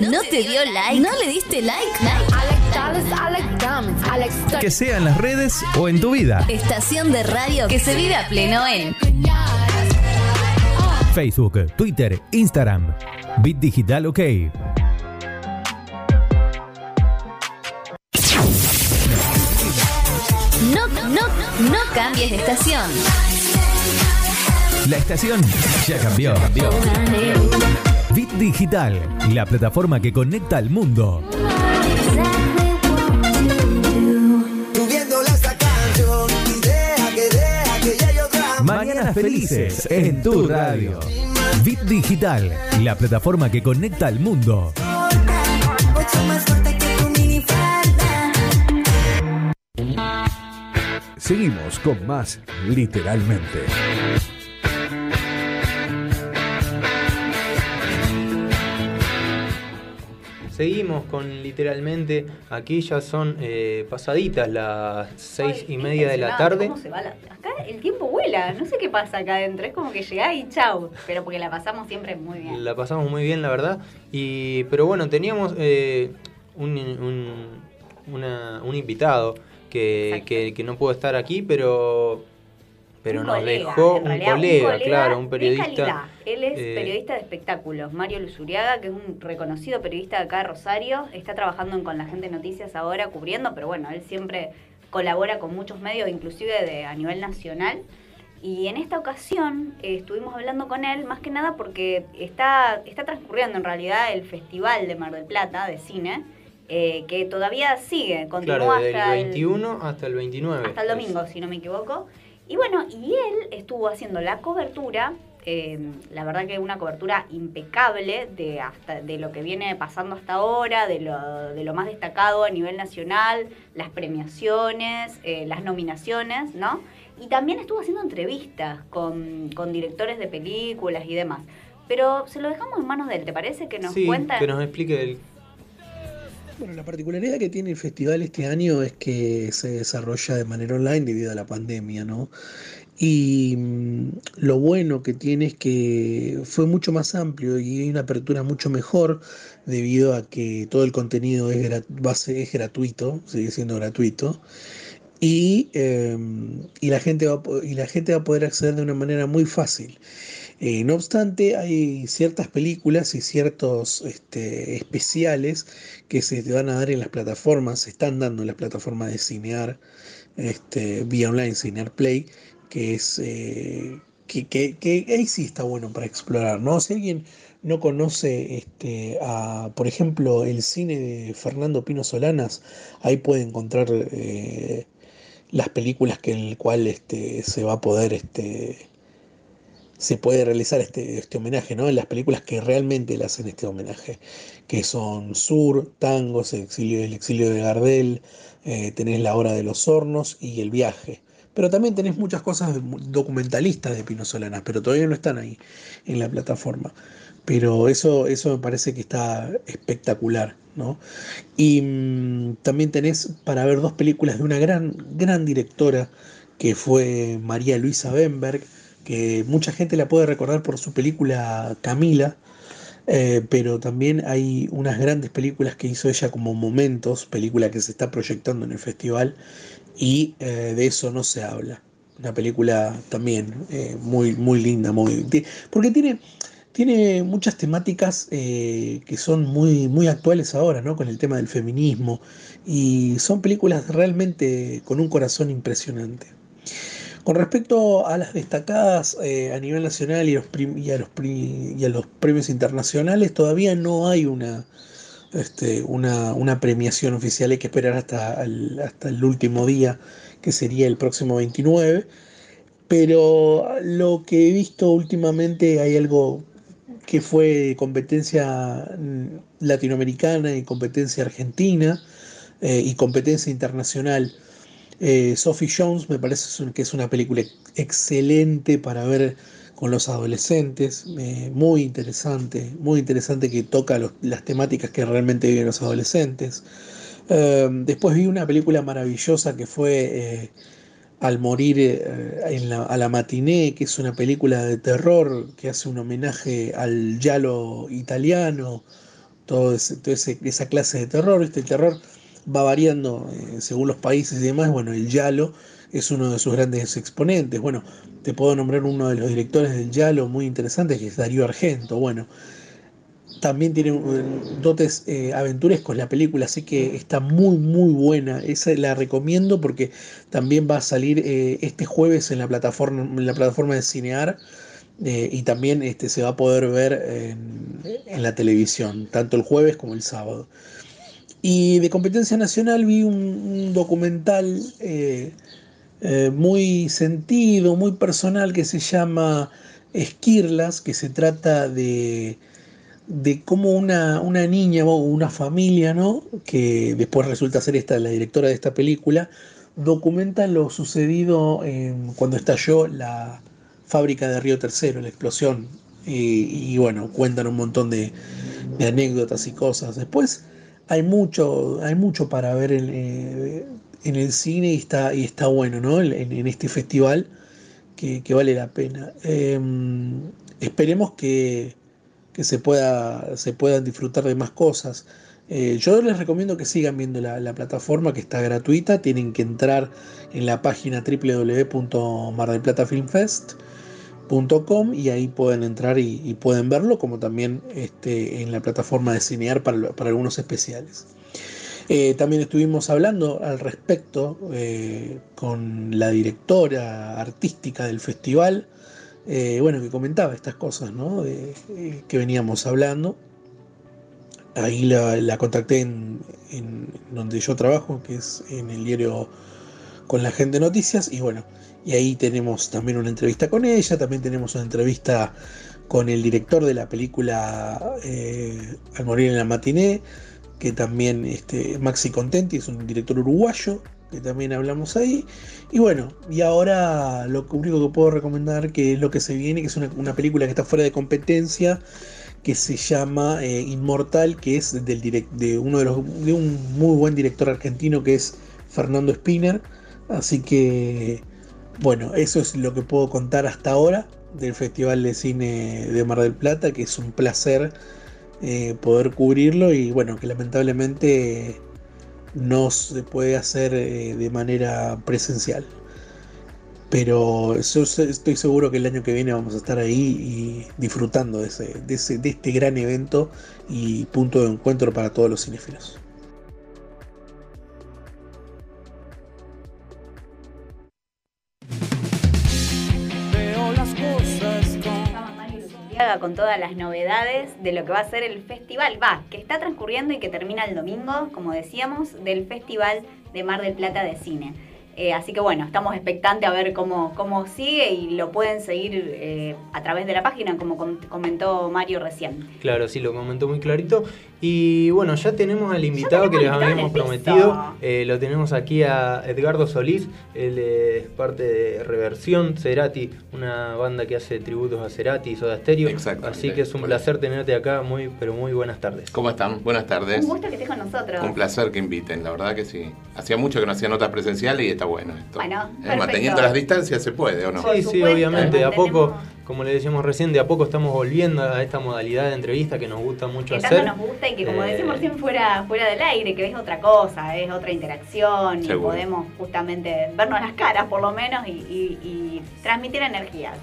¿No te dio like? ¿No le diste like? Que sea en las redes o en tu vida. Estación de radio que se vive a pleno en Facebook, Twitter, Instagram. Bit Digital OK. No, no, no cambies de estación. La estación ya cambió. Bit Digital, la plataforma que conecta al mundo. Mañanas felices en tu radio. Bit Digital, la plataforma que conecta al mundo. Seguimos con más literalmente. Seguimos con literalmente, aquí ya son eh, pasaditas las seis Ay, y media de la tarde. cómo se va la- Acá el tiempo vuela, no sé qué pasa acá adentro, es como que llegás y chau, pero porque la pasamos siempre muy bien. La pasamos muy bien, la verdad. Y, pero bueno, teníamos eh, un, un- una- un invitado que, que no pudo estar aquí, pero, pero Un nos colega, dejó un realidad, colega, claro, un de periodista. Él es eh, periodista de espectáculos, Mario Luzuriaga, que es un reconocido periodista de acá de Rosario, está trabajando en Con la Gente Noticias ahora, cubriendo, pero bueno, él siempre colabora con muchos medios, inclusive de, a nivel nacional. Y en esta ocasión eh, estuvimos hablando con él, más que nada porque está, está transcurriendo en realidad el Festival de Mar del Plata de cine, eh, que todavía sigue, continúa Claro, desde hasta el 21 hasta el 29. hasta el domingo, si no me equivoco. Y bueno, y él estuvo haciendo la cobertura, eh, la verdad que una cobertura impecable de hasta de lo que viene pasando hasta ahora, de lo, de lo más destacado a nivel nacional, las premiaciones, eh, las nominaciones, ¿no? Y también estuvo haciendo entrevistas con, con directores de películas y demás. Pero se lo dejamos en manos de él, ¿te parece? Que nos sí, cuenta. que nos explique el, Bueno, la particularidad que tiene el festival este año es que se desarrolla de manera online debido a la pandemia, ¿no? Y mm, lo bueno que tiene es que fue mucho más amplio y hay una apertura mucho mejor debido a que todo el contenido es, gra- va a ser- es gratuito, sigue siendo gratuito. Y, eh, y, la gente va, y la gente va a poder acceder de una manera muy fácil. Eh, no obstante, hay ciertas películas y ciertos este, especiales que se van a dar en las plataformas, se están dando en las plataformas de Cinear, este, vía online, Cinear Play, que es eh, que, que, que ahí sí está bueno para explorar, ¿no? Si alguien no conoce, este, a, por ejemplo, el cine de Fernando Pino Solanas, ahí puede encontrar eh, las películas que en el cual este, se va a poder este, se puede realizar este, este homenaje, ¿no? En las películas que realmente le hacen este homenaje, que son Sur, Tangos, el exilio, el exilio de Gardel, eh, tenés La Hora de los Hornos y El Viaje. Pero también tenés muchas cosas documentalistas de Pino Solanas, pero todavía no están ahí en la plataforma. Pero eso, eso me parece que está espectacular, ¿no? Y mm, también tenés para ver dos películas de una gran, gran directora que fue María Luisa Bemberg, que mucha gente la puede recordar por su película Camila, eh, pero también hay unas grandes películas que hizo ella como Momentos, película que se está proyectando en el festival, y eh, de eso no se habla. Una película también eh, muy, muy linda, muy, porque tiene, tiene muchas temáticas que son muy, muy actuales ahora, ¿no? Con el tema del feminismo, y son películas realmente con un corazón impresionante. Con respecto a las destacadas eh, a nivel nacional y, a los premios internacionales, todavía no hay una, este, una, premiación oficial, hay que esperar hasta el, hasta el último día, que sería el próximo 29. Pero lo que he visto últimamente hay algo que fue competencia mm, latinoamericana y competencia argentina eh, y competencia internacional. Eh, Sophie Jones me parece que es una película ex- excelente para ver con los adolescentes, eh, muy interesante, muy interesante que toca las temáticas que realmente viven los adolescentes. Eh, después vi una película maravillosa que fue eh, Al morir en la- a la matiné, que es una película de terror que hace un homenaje al giallo italiano, toda esa clase de terror. Este terror va variando eh, según los países y demás. Bueno, el giallo es uno de sus grandes exponentes. Bueno, te puedo nombrar uno de los directores del giallo muy interesante, que es Darío Argento. Bueno, también tiene eh, dotes eh, aventurescos la película, así que está muy muy buena. Esa la recomiendo porque también va a salir eh, este jueves en la plataforma, en la plataforma de Cinear. eh, y también este, se va a poder ver en la televisión, tanto el jueves como el sábado. Y de competencia nacional vi un, documental eh, eh, muy sentido, muy personal, que se llama Esquirlas, que se trata de, de cómo una, una niña o una familia, ¿no? que después resulta ser esta la directora de esta película, documenta lo sucedido cuando estalló la fábrica de Río Tercero, la explosión. Y, bueno, cuentan un montón de anécdotas y cosas. Después hay mucho, hay mucho para ver en, eh, en el cine y está, y está bueno, ¿no? En, este festival que, vale la pena. Eh, esperemos que, se, pueda, se puedan disfrutar de más cosas. Eh, yo les recomiendo que sigan viendo la, la plataforma que está gratuita. Tienen que entrar en la página y ahí pueden entrar y, pueden verlo, como también este, en la plataforma de Cinear para, algunos especiales. Eh, también estuvimos hablando al respecto eh, con la directora artística del festival, eh, bueno, que comentaba estas cosas, ¿no? De, que veníamos hablando. Ahí la, contacté en, en donde yo trabajo, que es en el diario con la gente noticias, y bueno, y ahí tenemos también una entrevista con ella, también tenemos una entrevista con el director de la película eh, Al morir en la matiné, que también este, Maxi Contenti es un director uruguayo, que también hablamos ahí. Y bueno, y ahora lo único que puedo recomendar que es lo que se viene, que es una, una película que está fuera de competencia, que se llama eh, Inmortal, que es del direct, de uno de los de un muy buen director argentino que es Fernando Spinner. Así que bueno, eso es lo que puedo contar hasta ahora del Festival de Cine de Mar del Plata, que es un placer eh, poder cubrirlo y bueno, que lamentablemente no se puede hacer eh, de manera presencial. Pero yo estoy seguro que el año que viene vamos a estar ahí y disfrutando de, ese, de, ese- de este gran evento y punto de encuentro para todos los cinéfilos. Con todas las novedades de lo que va a ser el festival, va, que está transcurriendo y que termina el domingo, como decíamos, del Festival de Mar del Plata de Cine. Eh, así que bueno, estamos expectantes a ver cómo, cómo sigue y lo pueden seguir eh, a través de la página, como com- comentó Mario recién. Claro, sí, lo comentó muy clarito. Y bueno, ya tenemos al invitado que les habíamos prometido. Eh, lo tenemos aquí a Edgardo Solís. Él es parte de Reversión Cerati, una banda que hace tributos a Cerati y Soda Stereo. Exactamente. Así que es un placer tenerte acá. Muy, pero muy buenas tardes. ¿Cómo están? Buenas tardes. Un gusto que estés con nosotros. Un placer que inviten, la verdad que sí. Hacía mucho que no hacía notas presenciales y está bueno esto. Bueno, Eh, manteniendo las distancias se puede, ¿o no? Sí, sí, obviamente. De a poco, como le decíamos recién, de a poco estamos volviendo a esta modalidad de entrevista que nos gusta mucho que tanto hacer. nos gusta y que como Eh, decimos recién fuera, fuera del aire, que es otra cosa, es otra interacción y podemos justamente vernos las caras por lo menos y, y- y transmitir energías.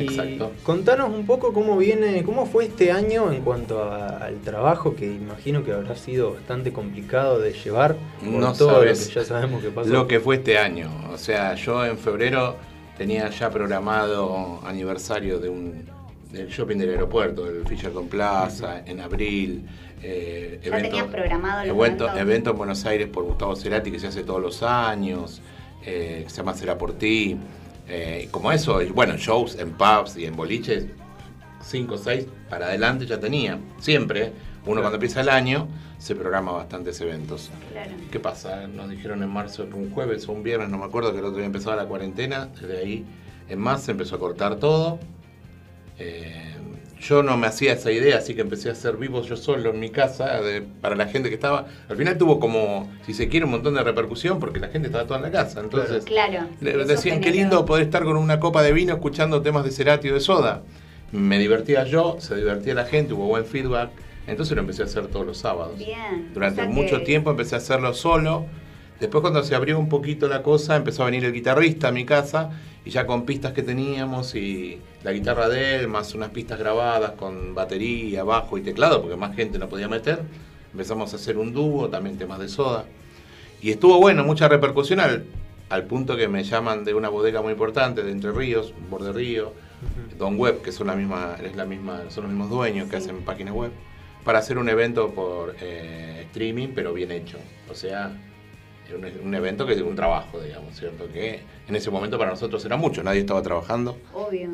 Y Exacto. contanos un poco cómo viene, cómo fue este año en cuanto a- al trabajo, que imagino que habrá sido bastante complicado de llevar por No todo sabes lo que ya sabemos que pasó. Lo que fue este año. O sea, yo en febrero tenía ya programado aniversario de un del shopping del aeropuerto, del Fisherton Plaza, en abril. eh, Ya tenías programado los evento, eventos. evento en Buenos Aires por Gustavo Cerati que se hace todos los años, eh, que se llama Será por ti. Eh, como eso, bueno, shows en pubs y en boliches, 5 o 6 para adelante ya tenía. Siempre, uno cuando empieza el año, se programa bastantes eventos. Claro. ¿Qué pasa? Nos dijeron en marzo que un jueves o un viernes, no me acuerdo, que el otro día empezaba la cuarentena. Desde ahí en más se empezó a cortar todo. Eh, yo no me hacía esa idea, así que empecé a hacer vivos yo solo en mi casa de- para la gente que estaba. Al final tuvo como, si se quiere, un montón de repercusión porque la gente estaba toda en la casa. Entonces, Claro. le- eso decían, qué lindo poder estar con una copa de vino escuchando temas de Cerati o de Soda. Me divertía yo, se divertía la gente, hubo buen feedback. Entonces lo empecé a hacer todos los sábados. Bien. Durante O sea mucho que- tiempo empecé a hacerlo solo. Después cuando se abrió un poquito la cosa, empezó a venir el guitarrista a mi casa y ya con pistas que teníamos y la guitarra de él, más unas pistas grabadas con batería, bajo y teclado, porque más gente no podía meter, empezamos a hacer un dúo, también temas de soda. Y estuvo bueno, mucha repercusión al, al punto que me llaman de una bodega muy importante de Entre Ríos, Borde Río, Don Web, que son la misma, es la misma, son los mismos dueños que hacen páginas web, para hacer un evento por eh, streaming, pero bien hecho. O sea, un, un evento que es un trabajo, digamos, ¿cierto? Que en ese momento para nosotros era mucho, nadie estaba trabajando. Obvio.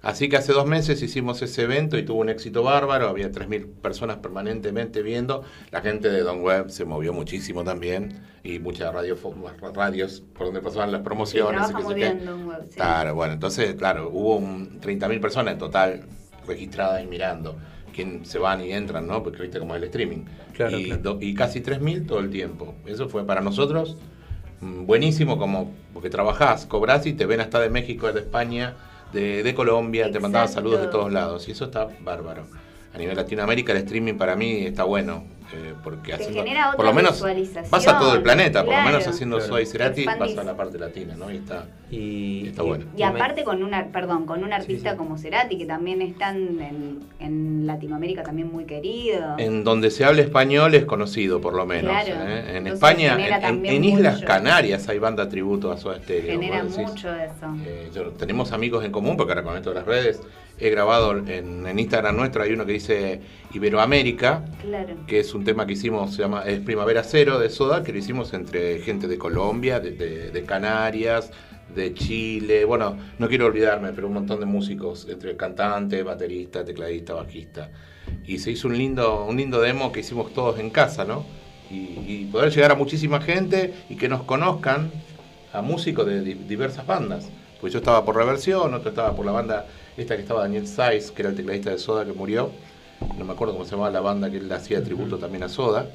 Así que hace dos meses hicimos ese evento y tuvo un éxito bárbaro, había 3.000 personas permanentemente viendo, la gente de Don Web se movió muchísimo también y muchas radio, radios por donde pasaban las Sí, promociones. sé muy bien Don Web, sí. Claro, bueno, entonces, claro, hubo un 30.000 personas en total registradas y mirando, quien se van y entran, ¿no? Porque viste cómo es el streaming. Claro, y, claro. do- y casi 3.000 todo el tiempo. Eso fue para nosotros mm, buenísimo, como porque trabajás, cobrás y te ven hasta de México, de España, de, de Colombia, te mandaban saludos de todos lados. Y eso está bárbaro. A nivel Latinoamérica el streaming para mí está bueno. Eh, porque haciendo, genera por otra lo menos visualización, vas a todo el planeta, por lo menos haciendo Claro. Soy Cerati vas a la parte latina, ¿no? Y está, Y, está y- bueno. Y aparte con una, perdón, con un artista sí. como Cerati, que también están en, en Latinoamérica también muy querido. En donde se habla español es conocido, por lo menos. Claro. ¿eh? En Entonces España, en- en, también en Islas. Canarias hay banda tributo a Soda Stereo. Genera mucho eso. Eh, yo- tenemos amigos en común, porque ahora con esto de las redes, he grabado en, en Instagram nuestro, hay uno que dice Iberoamérica, Claro. que es un tema que hicimos, se llama Es Primavera Cero de Soda, que lo hicimos entre gente de Colombia, de, de- de Canarias, de Chile, bueno, no quiero olvidarme, pero un montón de músicos, entre cantantes, baterista, tecladista, bajista. Y se hizo un lindo, un lindo demo que hicimos todos en casa, ¿no? Y, y poder llegar a muchísima gente y que nos conozcan a músicos de di- diversas bandas. Pues yo estaba por Reversión, otro estaba por la banda esta que estaba Daniel Saiz, que era el tecladista de Soda que murió. No me acuerdo cómo se llamaba la banda que él hacía tributo también a Soda.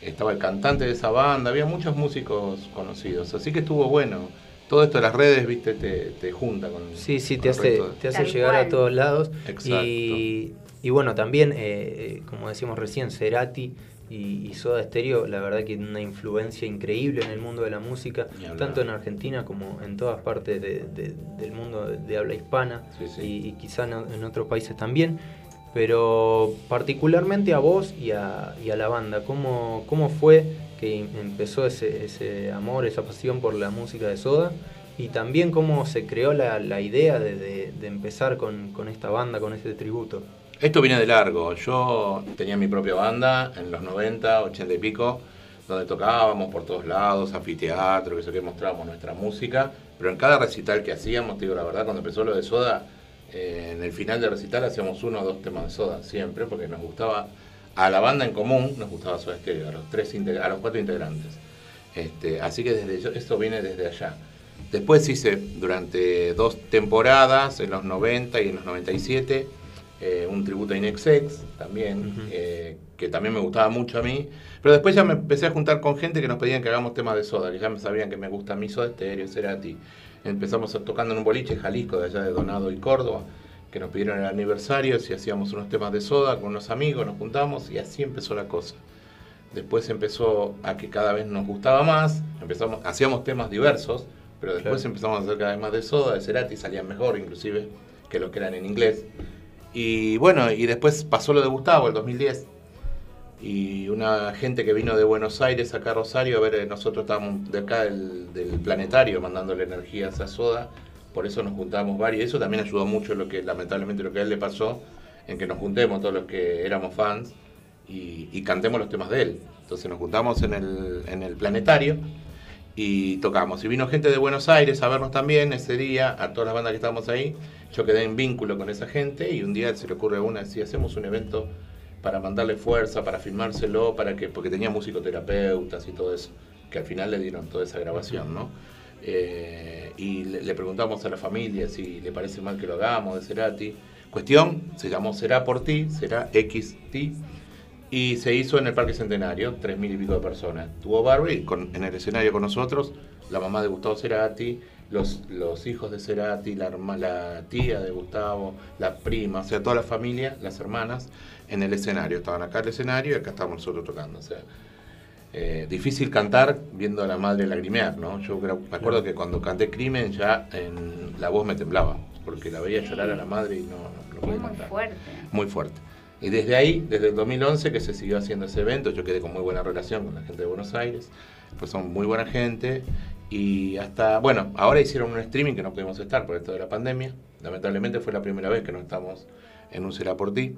Estaba el cantante de esa banda, había muchos músicos conocidos. Así que estuvo bueno. Todo esto de las redes, viste, te, te junta con. Sí, sí, con te el hace, resto de- te hace Tal llegar cual. a todos lados. Exacto. Y, y bueno, también, eh, eh, como decíamos recién, Cerati y, y Soda Stereo, la verdad que una influencia increíble en el mundo de la música, tanto en Argentina como en todas partes de- de- del mundo de, habla hispana Sí, sí. Y, y quizá en, en otros países también. Pero particularmente a vos y a, y a la banda, ¿cómo, ¿cómo fue que em- empezó ese, ese amor, esa pasión por la música de Soda? Y también cómo se creó la, la idea de, de- de empezar con, con esta banda, con este tributo. Esto viene de largo. Yo tenía mi propia banda en los 90, 80 y pico, donde tocábamos por todos lados, anfiteatro, que sé que mostrábamos nuestra música. Pero en cada recital que hacíamos, te digo la verdad, cuando empezó lo de Soda, eh, en el final del recital hacíamos uno o dos temas de Soda, siempre, porque nos gustaba, a la banda en común, nos gustaba Soda Stereo, a los, tres a los cuatro integrantes. Este, así que desde yo- esto viene desde allá. Después hice durante dos temporadas, en los 90 y en los 97, eh, un tributo a Inexex también, Ujú. eh, que también me gustaba mucho a mí. Pero después ya me empecé a juntar con gente que nos pedían que hagamos temas de soda, que ya me sabían que me gusta a mí Soda Stereo, Cerati. Empezamos tocando en un boliche Jalisco, de allá de Donado y Córdoba, que nos pidieron el aniversario, si hacíamos unos temas de soda con unos amigos, nos juntamos y así empezó la cosa. Después empezó a que cada vez nos gustaba más, empezamos, hacíamos temas diversos, pero después Claro. empezamos a hacer cada vez más de soda, de Cerati, salían mejor inclusive que los que eran en inglés. Y bueno, y después pasó lo de Gustavo, el 2010. Y una gente que vino de Buenos Aires acá a Rosario, a ver, eh, nosotros estábamos de acá del, del planetario mandándole energías a Soda, por eso nos juntamos varios. Eso también ayudó mucho lo que lamentablemente lo que a él le pasó, en que nos juntemos todos los que éramos fans y, y cantemos los temas de él. Entonces nos juntamos en el, en el planetario y tocamos. Y vino gente de Buenos Aires a vernos también ese día, a todas las bandas que estábamos ahí. Yo quedé en vínculo con esa gente y un día se le ocurre a una, si hacemos un evento para mandarle fuerza, para filmárselo, para que, porque tenía musicoterapeutas y todo eso, que al final le dieron toda esa grabación, ¿no? Eh, y le, preguntamos a la familia si le parece mal que lo hagamos de Cerati. Cuestión, se llamó Será por ti, será XT, y se hizo en el Parque Centenario, tres mil y pico de personas. Tuvo Barbie en el escenario con nosotros, la mamá de Gustavo Cerati, los, los hijos de Cerati, la, tía de Gustavo, la prima, o sea, toda la familia, las hermanas, en el escenario. Estaban acá en el escenario y acá estábamos nosotros tocando. O sea, eh, difícil cantar viendo a la madre lagrimear, ¿no? Yo creo- me acuerdo que cuando canté Crimen ya en, la voz me temblaba, porque la veía llorar a la madre y no, no, no podía muy cantar. fuerte. Muy fuerte. Y desde ahí, desde el 2011 que se siguió haciendo ese evento, yo quedé con muy buena relación con la gente de Buenos Aires, pues son muy buena gente y hasta, bueno, ahora hicieron un streaming que no pudimos estar por esto de la pandemia, lamentablemente fue la primera vez que no estamos en un Será por ti,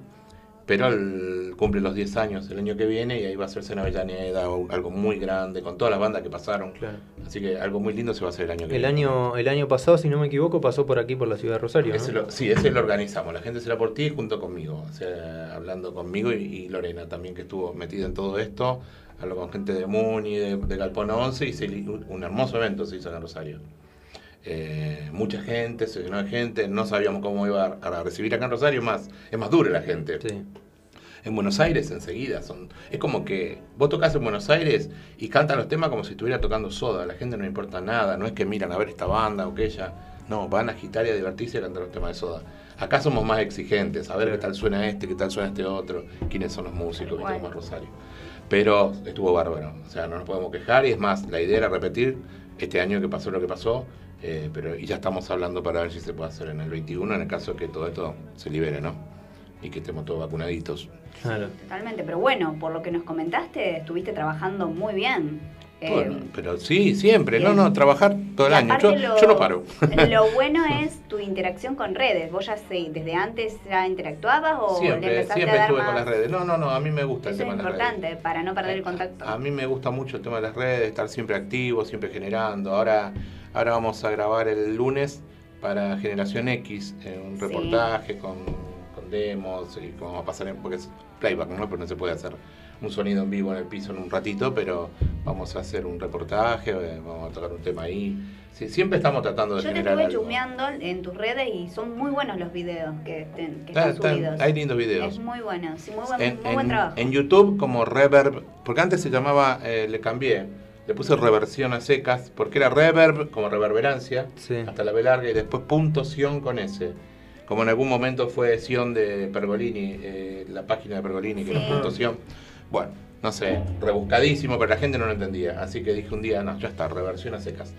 pero el- cumple los 10 años el año que viene y ahí va a hacerse en Avellaneda, algo muy grande, con todas las bandas que pasaron, Claro. así que algo muy lindo se va a hacer el año que El viene. año, el año pasado, si no me equivoco, pasó por aquí, por la ciudad de Rosario. ¿no? Ese lo- sí, ese lo organizamos. La gente será por ti junto conmigo. O sea, hablando conmigo y, y Lorena también, que estuvo metida en todo esto. Habló con gente de Muni, de, de Galpón 11 y se, un, un hermoso evento se hizo acá en Rosario. Eh, mucha gente, se llenó de gente. No sabíamos cómo iba a, a recibir acá en Rosario. Más, es más dura la gente. Sí. En Buenos Aires enseguida son es como que vos tocas en Buenos Aires y cantan los temas como si estuviera tocando soda, a la gente no le importa nada, no es que miran a ver esta banda o aquella, no, van a agitar y a divertirse y a cantar los temas de soda. Acá somos más exigentes, a ver qué tal suena este, qué tal suena este otro, quiénes son los músicos, como en Rosario. Pero estuvo bárbaro, o sea, no nos podemos quejar y es más, la idea era repetir este año que pasó lo que pasó, eh, pero y ya estamos hablando para ver si se puede hacer en el 21, en el caso que todo esto se libere, ¿no? Y que estemos todos vacunaditos. Claro. Totalmente, pero bueno, por lo que nos comentaste, estuviste trabajando muy bien. Eh, Bueno, pero sí, siempre, no, bien. no, trabajar todo el año. Yo, lo- yo no paro. Lo bueno es tu interacción con redes. ¿Vos ya sé, desde antes ya interactuabas o le siempre, empezaste siempre a dar estuve más? con las redes. No, no, no, a mí me gusta el Eso es tema de las redes. importante para no perder el contacto. A mí me gusta mucho el tema de las redes, estar siempre activo, siempre generando. Ahora, ahora vamos a grabar el lunes para Generación X, eh, un Sí. reportaje con, con demos y vamos a pasar en, porque es playback, ¿no? Pero no se puede hacer un sonido en vivo en el piso en un ratito, pero vamos a hacer un reportaje, eh, vamos a tocar un tema ahí. Sí, siempre estamos tratando de Yo te generar estuve algo. chusmeando en tus redes y son muy buenos los videos que, estén- que están están- subidos. hay lindos videos. Es muy bueno, sí, muy buen, en, muy buen en- trabajo. en YouTube como Reverb, porque antes se llamaba, eh, le cambié, le puse reversión a secas, porque era Reverb como reverberancia, Sí. hasta la B larga, y después punto Sion con S. Como en algún momento fue Sion de Pergolini, eh, la página de Pergolini, que Sí. era punto Sion. Bueno, no sé, rebuscadísimo, pero la gente no lo entendía. Así que dije un día, no, ya está, reversión a secas.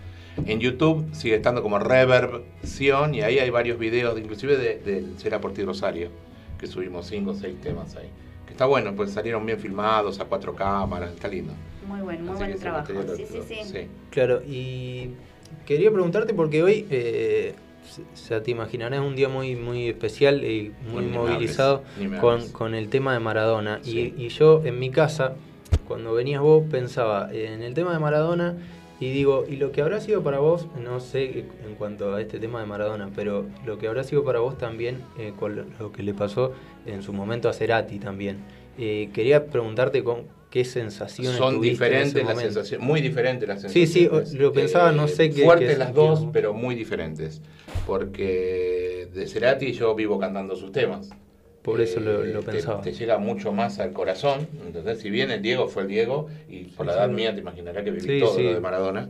En YouTube sigue estando como Reverb-Sion, y ahí hay varios videos, inclusive de, del Será por ti Rosario, que subimos cinco o seis temas ahí. Que está bueno, pues salieron bien filmados a cuatro cámaras, está lindo. Muy bueno, muy Así buen trabajo. lo- Sí, sí, sí. Claro, y quería preguntarte porque hoy, eh, se te imaginarás, un día muy muy especial y muy Ni movilizado hables, ni con, con el tema de Maradona. Sí. Y, y yo en mi casa, cuando venías vos, pensaba en el tema de Maradona y digo, y lo que habrá sido para vos, no sé en cuanto a este tema de Maradona, pero lo que habrá sido para vos también eh, con lo- que le pasó en su momento a Cerati también. Eh, quería preguntarte con qué sensaciones Son diferentes las sensaciones, muy diferentes las Sí, sensaciones. sí, lo pensaba, no sé qué- Fuertes las dos, pero muy diferentes. Porque de Cerati yo vivo cantando sus temas. Por eso lo, Eh, lo te- pensaba. Te, llega mucho más al corazón, ¿entendés? Si bien el Diego fue el Diego, y por la edad sí. mía te imaginarás que viví Sí, todo lo de Maradona.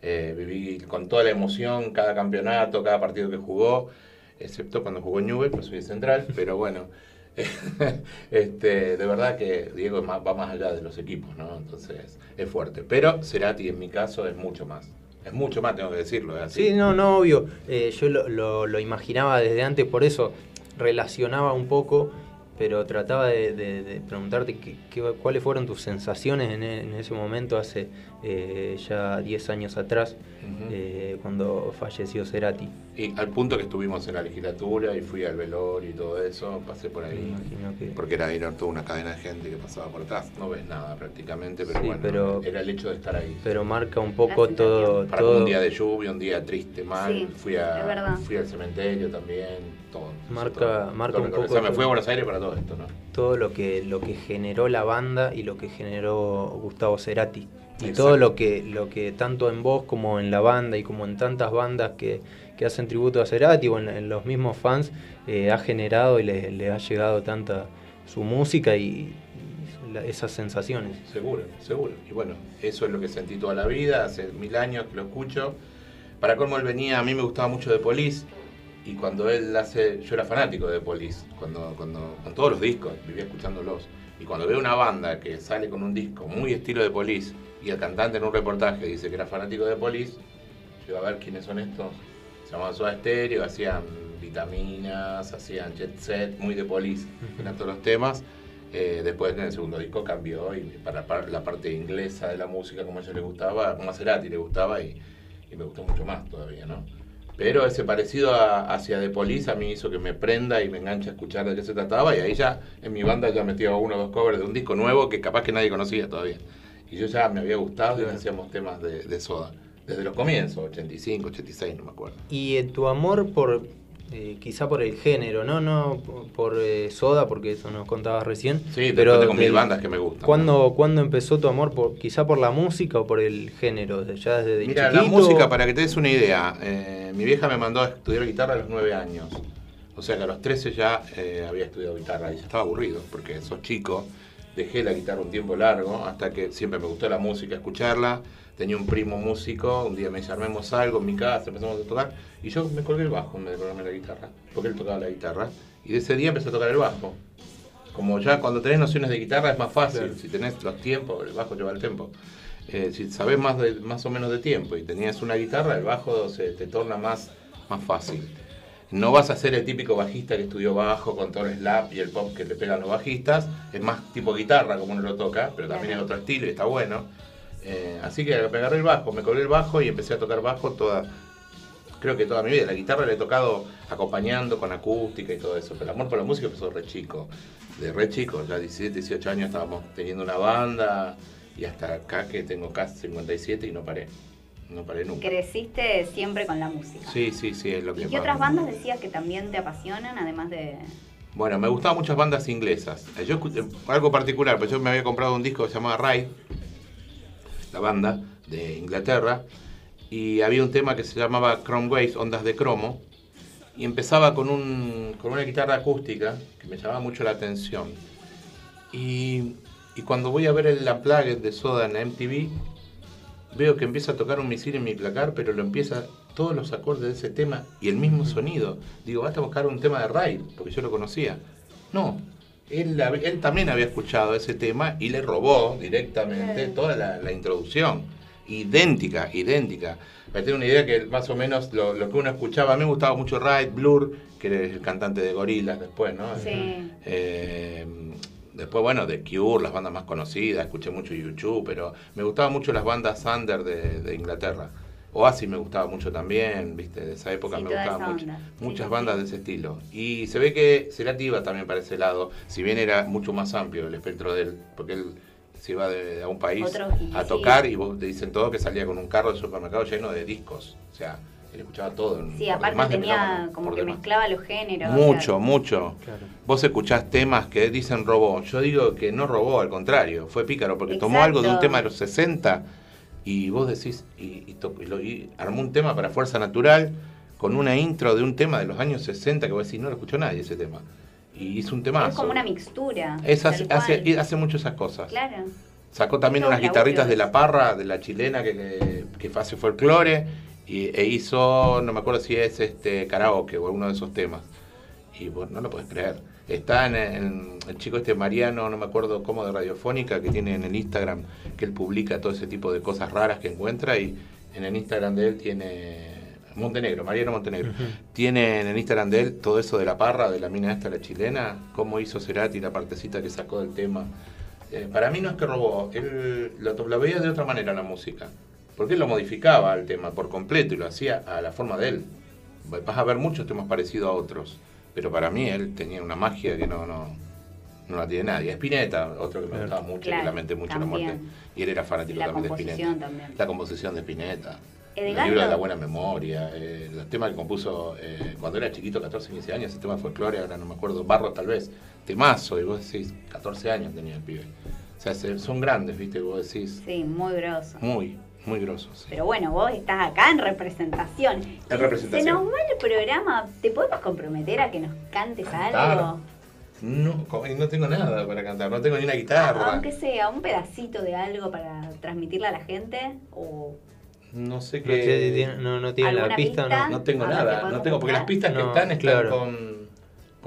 Eh, viví con toda la emoción cada campeonato, cada partido que jugó, excepto cuando jugó en Newell, pues soy central, pero bueno. este, de verdad que Diego va más allá de los equipos, ¿no? Entonces es fuerte. Pero Cerati en mi caso es mucho más. Es mucho más, tengo que decirlo. Sí, no, no, obvio. Eh, yo lo, lo- imaginaba desde antes, por eso relacionaba un poco, pero trataba de, de- preguntarte qué- cuáles fueron tus sensaciones en, en ese momento, hace eh, ya 10 años atrás, eh, cuando falleció Cerati. Y al punto que estuvimos en la legislatura y fui al velorio y todo eso, pasé por Me ahí. imagino que... Porque era, era toda una cadena de gente que pasaba por atrás. No ves nada prácticamente, pero Sí, bueno, pero- era el hecho de estar ahí. Pero marca un poco todo... Para todo un día de lluvia, un día triste, mal, Sí, fui, a, fui al cementerio también, todo. Marca- todo, marca todo un poco O sea, me fui a Buenos Aires para todo esto, ¿no? todo lo que lo que generó la banda y lo que generó Gustavo Cerati y Exacto. todo lo que, lo que tanto en vos como en la banda y como en tantas bandas que, que hacen tributo a Cerati o en, en los mismos fans eh, ha generado y le, le ha llegado tanta su música y, y la- esas sensaciones. Seguro, seguro. Y bueno, eso es lo que sentí toda la vida, hace mil años que lo escucho. Para colmo él venía, a mí me gustaba mucho de Police, y cuando él hace, yo era fanático de Police, cuando, cuando, con todos los discos, vivía escuchándolos. Y cuando veo una banda que sale con un disco muy estilo de Police, y el cantante en un reportaje dice que era fanático de Police, yo iba a ver quiénes son estos. Se llamaban Soda Stereo, hacían vitaminas, hacían jet set, muy de Police, eran todos los temas. Eh, después en el segundo disco cambió y para par- la parte inglesa de la música como a ellos les gustaba, como a Cerati le gustaba y, y me gustó mucho más todavía, ¿no? Pero ese parecido a- hacia The Police a mí hizo que me prenda y me enganche a escuchar de qué se trataba y ahí ya en mi banda ya metía uno o dos covers de un disco nuevo que capaz que nadie conocía todavía. Y yo ya me había gustado y hacíamos temas de, de Soda. Desde los comienzos, 85, 86, no me acuerdo. Y eh, tu amor por, eh, quizá por el género, no no por eh, Soda, porque eso nos contabas recién. Sí, pero tengo mil bandas que me gustan. ¿Cuándo, ¿Cuándo empezó tu amor, por, quizá por la música o por el género? ¿De- ¿Ya desde Mira, chiquito? la música, para que te des una idea, eh, mi vieja me mandó a estudiar guitarra a los 9 años. O sea que a los 13 ya eh, había estudiado guitarra y ya estaba aburrido, porque sos chico. Dejé la guitarra un tiempo largo, hasta que siempre me gustó la música, escucharla. Tenía un primo músico, un día me dice, armemos algo en mi casa, empezamos a tocar. Y yo me colgué el bajo en vez de colgarme la guitarra, porque él tocaba la guitarra. Y de ese día empecé a tocar el bajo. Como ya cuando tenés nociones de guitarra es más fácil, si tenés los tiempos, el bajo lleva el tiempo. Eh, si sabes más, de, más o menos de tiempo y tenías una guitarra, el bajo se te torna más, más fácil. No vas a ser el típico bajista que estudió bajo con todo el slap y el pop que le pegan los bajistas. Es más tipo guitarra como uno lo toca, pero también es otro estilo y está bueno. Eh, así que me agarré el bajo, me colgué el bajo y empecé a tocar bajo toda, creo que toda mi vida. La guitarra la he tocado acompañando con acústica y todo eso, pero el amor por la música empezó re chico. De re chico, ya 17, 18 años estábamos teniendo una banda y hasta acá que tengo casi 57 y no paré. No paré nunca. Creciste siempre con la música. Sí, sí, sí, es lo que ¿Y qué otras bandas decías que también te apasionan, además de...? Bueno, me gustaban muchas bandas inglesas. Eh, Yo eh, algo particular, pues yo me había comprado un disco que se llamaba Ride, la banda de Inglaterra, y había un tema que se llamaba Chrome Waves, Ondas de Cromo, y empezaba con, un, con una guitarra acústica que me llamaba mucho la atención. Y, y cuando voy a ver el Unplugged de Soda en MTV, veo que empieza a tocar un misil en mi placar, pero lo empieza todos los acordes de ese tema y el mismo sonido. Digo, basta buscar un tema de Raid, porque yo lo conocía. No, él, también había escuchado ese tema y le robó directamente toda la, la introducción. Idéntica, idéntica. Para tener una idea que más o menos lo, lo que uno escuchaba, a mí me gustaba mucho Raid, Blur, que es el cantante de Gorillaz después, ¿no? Sí. Eh, después, bueno, de Cure, las bandas más conocidas, escuché mucho YouTube, pero me gustaban mucho las bandas under de, de Inglaterra. Oasis me gustaba mucho también, viste, de esa época Sí, me gustaban mucho. Sí, Muchas sí, bandas de ese estilo. Y se ve que Cerati iba también para ese lado, si bien era mucho más amplio el espectro de él, porque él se iba de, a un país Otro- a tocar y vos te dicen todo que salía con un carro de supermercado lleno de discos. O sea, él escuchaba todo. en- Sí, aparte tenía como que demás. mezclaba los géneros. o Mucho, sea, mucho. Vos escuchás temas que dicen robó. Yo digo que no robó, al contrario, fue pícaro, porque tomó algo de un tema de los 60 y vos decís, y, y to- y lo- y armó un tema para Fuerza Natural con una intro de un tema de los años 60 que vos decís, no lo escuchó nadie ese tema. Y hizo un temazo. Es como una mixtura. Es hace, hace, hace mucho esas cosas. Claro. Sacó también unas un guitarritas de La Parra, de la chilena, que, que, que hace folclore, y, e hizo, no me acuerdo si es este karaoke o alguno de esos temas. Y vos no lo puedes creer. Está en, en- el chico este Mariano, no me acuerdo cómo, de Radiofónica, que tiene en el Instagram, que él publica todo ese tipo de cosas raras que encuentra, y en el Instagram de él tiene... Montenegro, Mariano Montenegro. Tiene en el Instagram de él todo eso de la parra, de la mina esta, la chilena, cómo hizo Cerati, la partecita que sacó del tema. Eh, para mí no es que robó, él lo, lo veía de otra manera la música. Porque él lo modificaba el tema por completo y lo hacía a la forma de él. Vas a ver muchos temas parecidos a otros. Pero para mí él tenía una magia que no, no, no la tiene nadie. Spinetta, otro que me gustaba mucho, Claro, que lamenté mucho la muerte. Y él era fanático La también de Spinetta. también. La composición de Spinetta. Edgardo. El libro de la buena memoria, eh, los temas que compuso eh, cuando era chiquito, 14, 15 años, ese tema de folclore, ahora no me acuerdo, Barro tal vez, temazo, y vos decís, 14 años tenía el pibe. O sea, se- son grandes, ¿viste? Vos decís. Sí, muy grosso. Muy, muy grosos. sí. Pero bueno, vos estás acá en representación. En representación. Se nos va el programa. ¿Te podemos comprometer a que nos cantes algo? No, no tengo nada para cantar, no tengo ni una guitarra. Aunque sea un pedacito de algo para transmitirle a la gente. O No sé No, qué. no, no tiene la ¿Alguna pista, pista? No tengo ver, ¿qué nada, no tengo, porque las pistas que No, están están claro. con,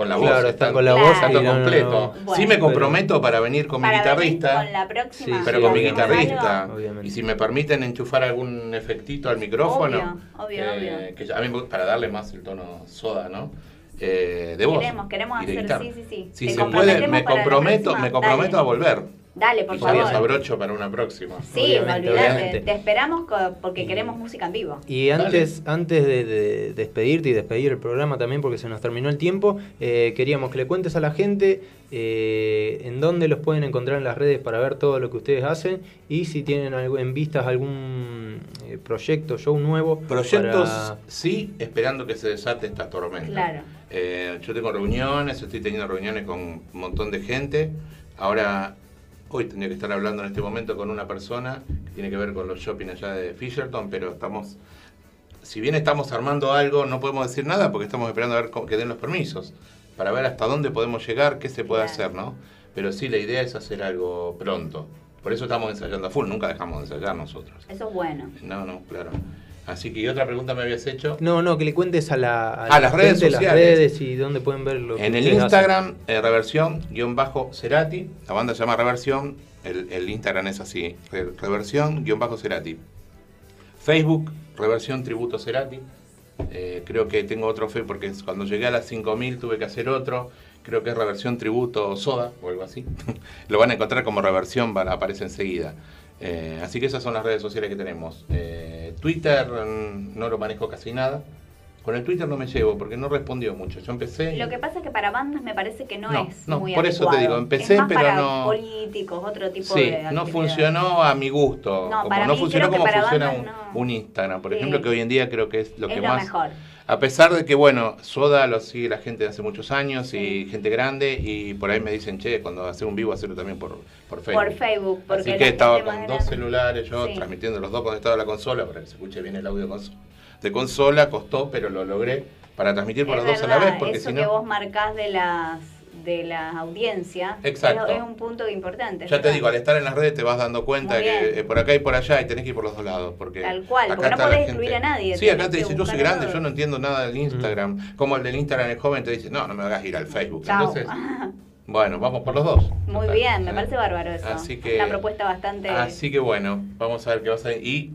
con la voz. Claro, están con la voz. Está no, no, completo. no. sí me comprometo para venir con mi venir guitarrista. con la próxima. Sí, Pero sí, con mi ¿hacemos guitarrista. Obviamente. Y si me permiten enchufar algún efectito al micrófono. Obvio, obvio, eh, obvio. que ya- a mí me- para darle más el tono soda, ¿no? Eh, de voz. Queremos, queremos hacer, guitarra. sí, sí, sí. Si Te se puede, me comprometo, me comprometo Dale. a volver. Dale, por y favor. abrocho para una próxima. Sí, Obviamente, obviamente. Te esperamos porque queremos música en vivo. Y antes, antes de, de despedirte y despedir el programa también, porque se nos terminó el tiempo, eh, queríamos que le cuentes a la gente eh, en dónde los pueden encontrar en las redes para ver todo lo que ustedes hacen y si tienen algo, en vistas algún eh, proyecto, show nuevo. Proyectos, para- sí, esperando que se desate esta tormenta. Claro. Eh, yo tengo reuniones, estoy teniendo reuniones con un montón de gente. Ahora, hoy tendría que estar hablando en este momento con una persona que tiene que ver con los shopping allá de Fisherton, pero estamos, si bien estamos armando algo, no podemos decir nada porque estamos esperando a ver cómo- que den los permisos, para ver hasta dónde podemos llegar, qué se puede hacer, ¿no? Pero sí, la idea es hacer algo pronto. Por eso estamos ensayando a full, nunca dejamos de ensayar nosotros. Eso es bueno. No, no, claro. Así que, ¿y otra pregunta me habías hecho? No, no, que le cuentes a la A la las redes sociales. las redes y dónde pueden ver lo que En el Instagram, eh, reversión, guion bajo Cerati. La banda se llama Reversión. El, el Instagram es así, re- reversión, guion bajo Cerati. Facebook, reversión tributo Cerati. Eh, creo que tengo otro fe porque cuando llegué a las 5000 tuve que hacer otro. Creo que es reversión tributo soda o algo así. lo van a encontrar como reversión, van, aparece enseguida. Eh, así que esas son las redes sociales que tenemos. Eh, Twitter mm, no lo manejo casi nada. Con el Twitter no me llevo porque no respondió mucho. Yo empecé. Lo que pasa es que para bandas me parece que no, No, es no, muy por eso te digo, empecé, Es más pero para no- políticos, otro tipo Sí, de no funcionó a mi gusto. No, como para no mí funcionó como para funciona un, bandas no. un Instagram, por Sí. ejemplo, que hoy en día creo que es lo es que lo más. mejor. A pesar de que, bueno, Soda lo sigue la gente de hace muchos años y gente grande, y por ahí me dicen, che, cuando hacer un vivo, hacerlo también por, por Facebook. Por Facebook, porque Así que estaba con dos celulares, yo Sí. transmitiendo los dos conectados a la consola para que se escuche bien el audio de consola, costó, pero lo logré para transmitir por Es los dos a la vez, porque eso si que vos marcás de las de la audiencia Exacto. Es, es un punto importante. Ya te digo, al estar en las redes te vas dando cuenta Muy que eh, por acá y por allá y tenés que ir por los dos lados. Porque Tal cual, acá porque no podés excluir a nadie, Sí, acá te que dice, yo soy grande, yo no entiendo nada del Instagram. Como el del Instagram el joven te dice, no, no me hagas ir al Facebook. Chao. Entonces, bueno, vamos por los dos. Muy Total. bien, me parece bárbaro eso. Así que- Una propuesta bastante. Así que bueno, vamos a ver qué va a salir. Y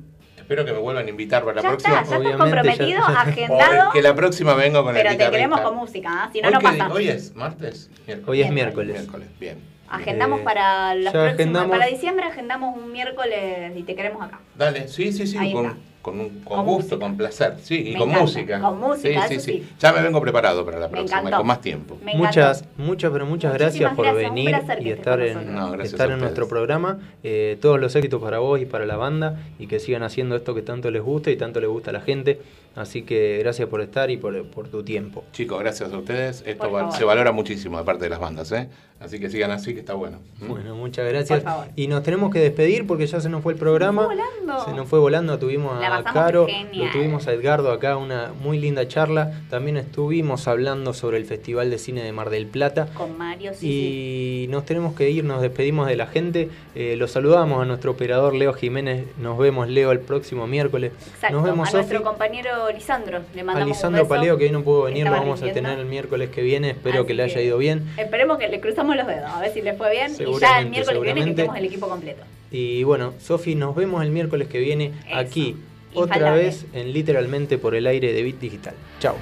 espero que me vuelvan a invitar para la ya próxima. está, ya estás Obviamente, comprometido, ya- agendado. O que la próxima vengo con pero el te queremos con música, ¿ah? si no, hoy, no pasa. hoy es martes, miércoles. Hoy es Miércoles. miércoles. Bien. Agendamos Eh, para las ya próximas. agendamos. Para diciembre agendamos un miércoles y te queremos acá. Dale, sí, sí, sí, Ahí con, está. Con, un- con Con gusto, música. con placer, sí, y Me con encanta. música. Con música, sí, eso sí, sí. Ya me vengo preparado para la Me próxima, encantó. con más tiempo. Me. Muchas, muchas, pero muchas Muchísimas gracias por gracias, venir y estar en. No, estar en nuestro programa. Eh, todos los éxitos para vos y para la banda y que sigan haciendo esto que tanto les gusta y tanto les gusta a la gente. Así que gracias por estar y por, por tu tiempo. Chicos, gracias a ustedes. Esto va- se valora muchísimo de parte de las bandas, ¿eh? Así que sigan así, que está bueno. ¿Mm? Bueno, muchas gracias. Por favor. Y nos tenemos que despedir porque ya se nos fue el programa. Se nos fue volando. Se nos fue volando. Tuvimos La a Caro, genial. lo tuvimos a Edgardo acá, una muy linda charla. También estuvimos hablando sobre el Festival de Cine de Mar del Plata. Con Mario, sí, sí. Y nos tenemos que ir, nos despedimos de la gente. Eh, lo saludamos a nuestro operador Leo Jiménez. Nos vemos, Leo, el próximo miércoles. Exacto. Nos vemos, a nuestro Sofi. Lisandro. Le A mandamos Lisandro un beso. Paleo, que hoy no pudo venir, lo vamos a tener el miércoles que viene. Espero Así que le haya ido bien. Esperemos que le cruzamos los dedos, a ver si le fue bien. Y ya el miércoles que viene que estemos el equipo completo. Y bueno, Sofi, nos vemos el miércoles que viene Eso. aquí, otra vez en Literalmente por el aire de Bit Digital. Chao.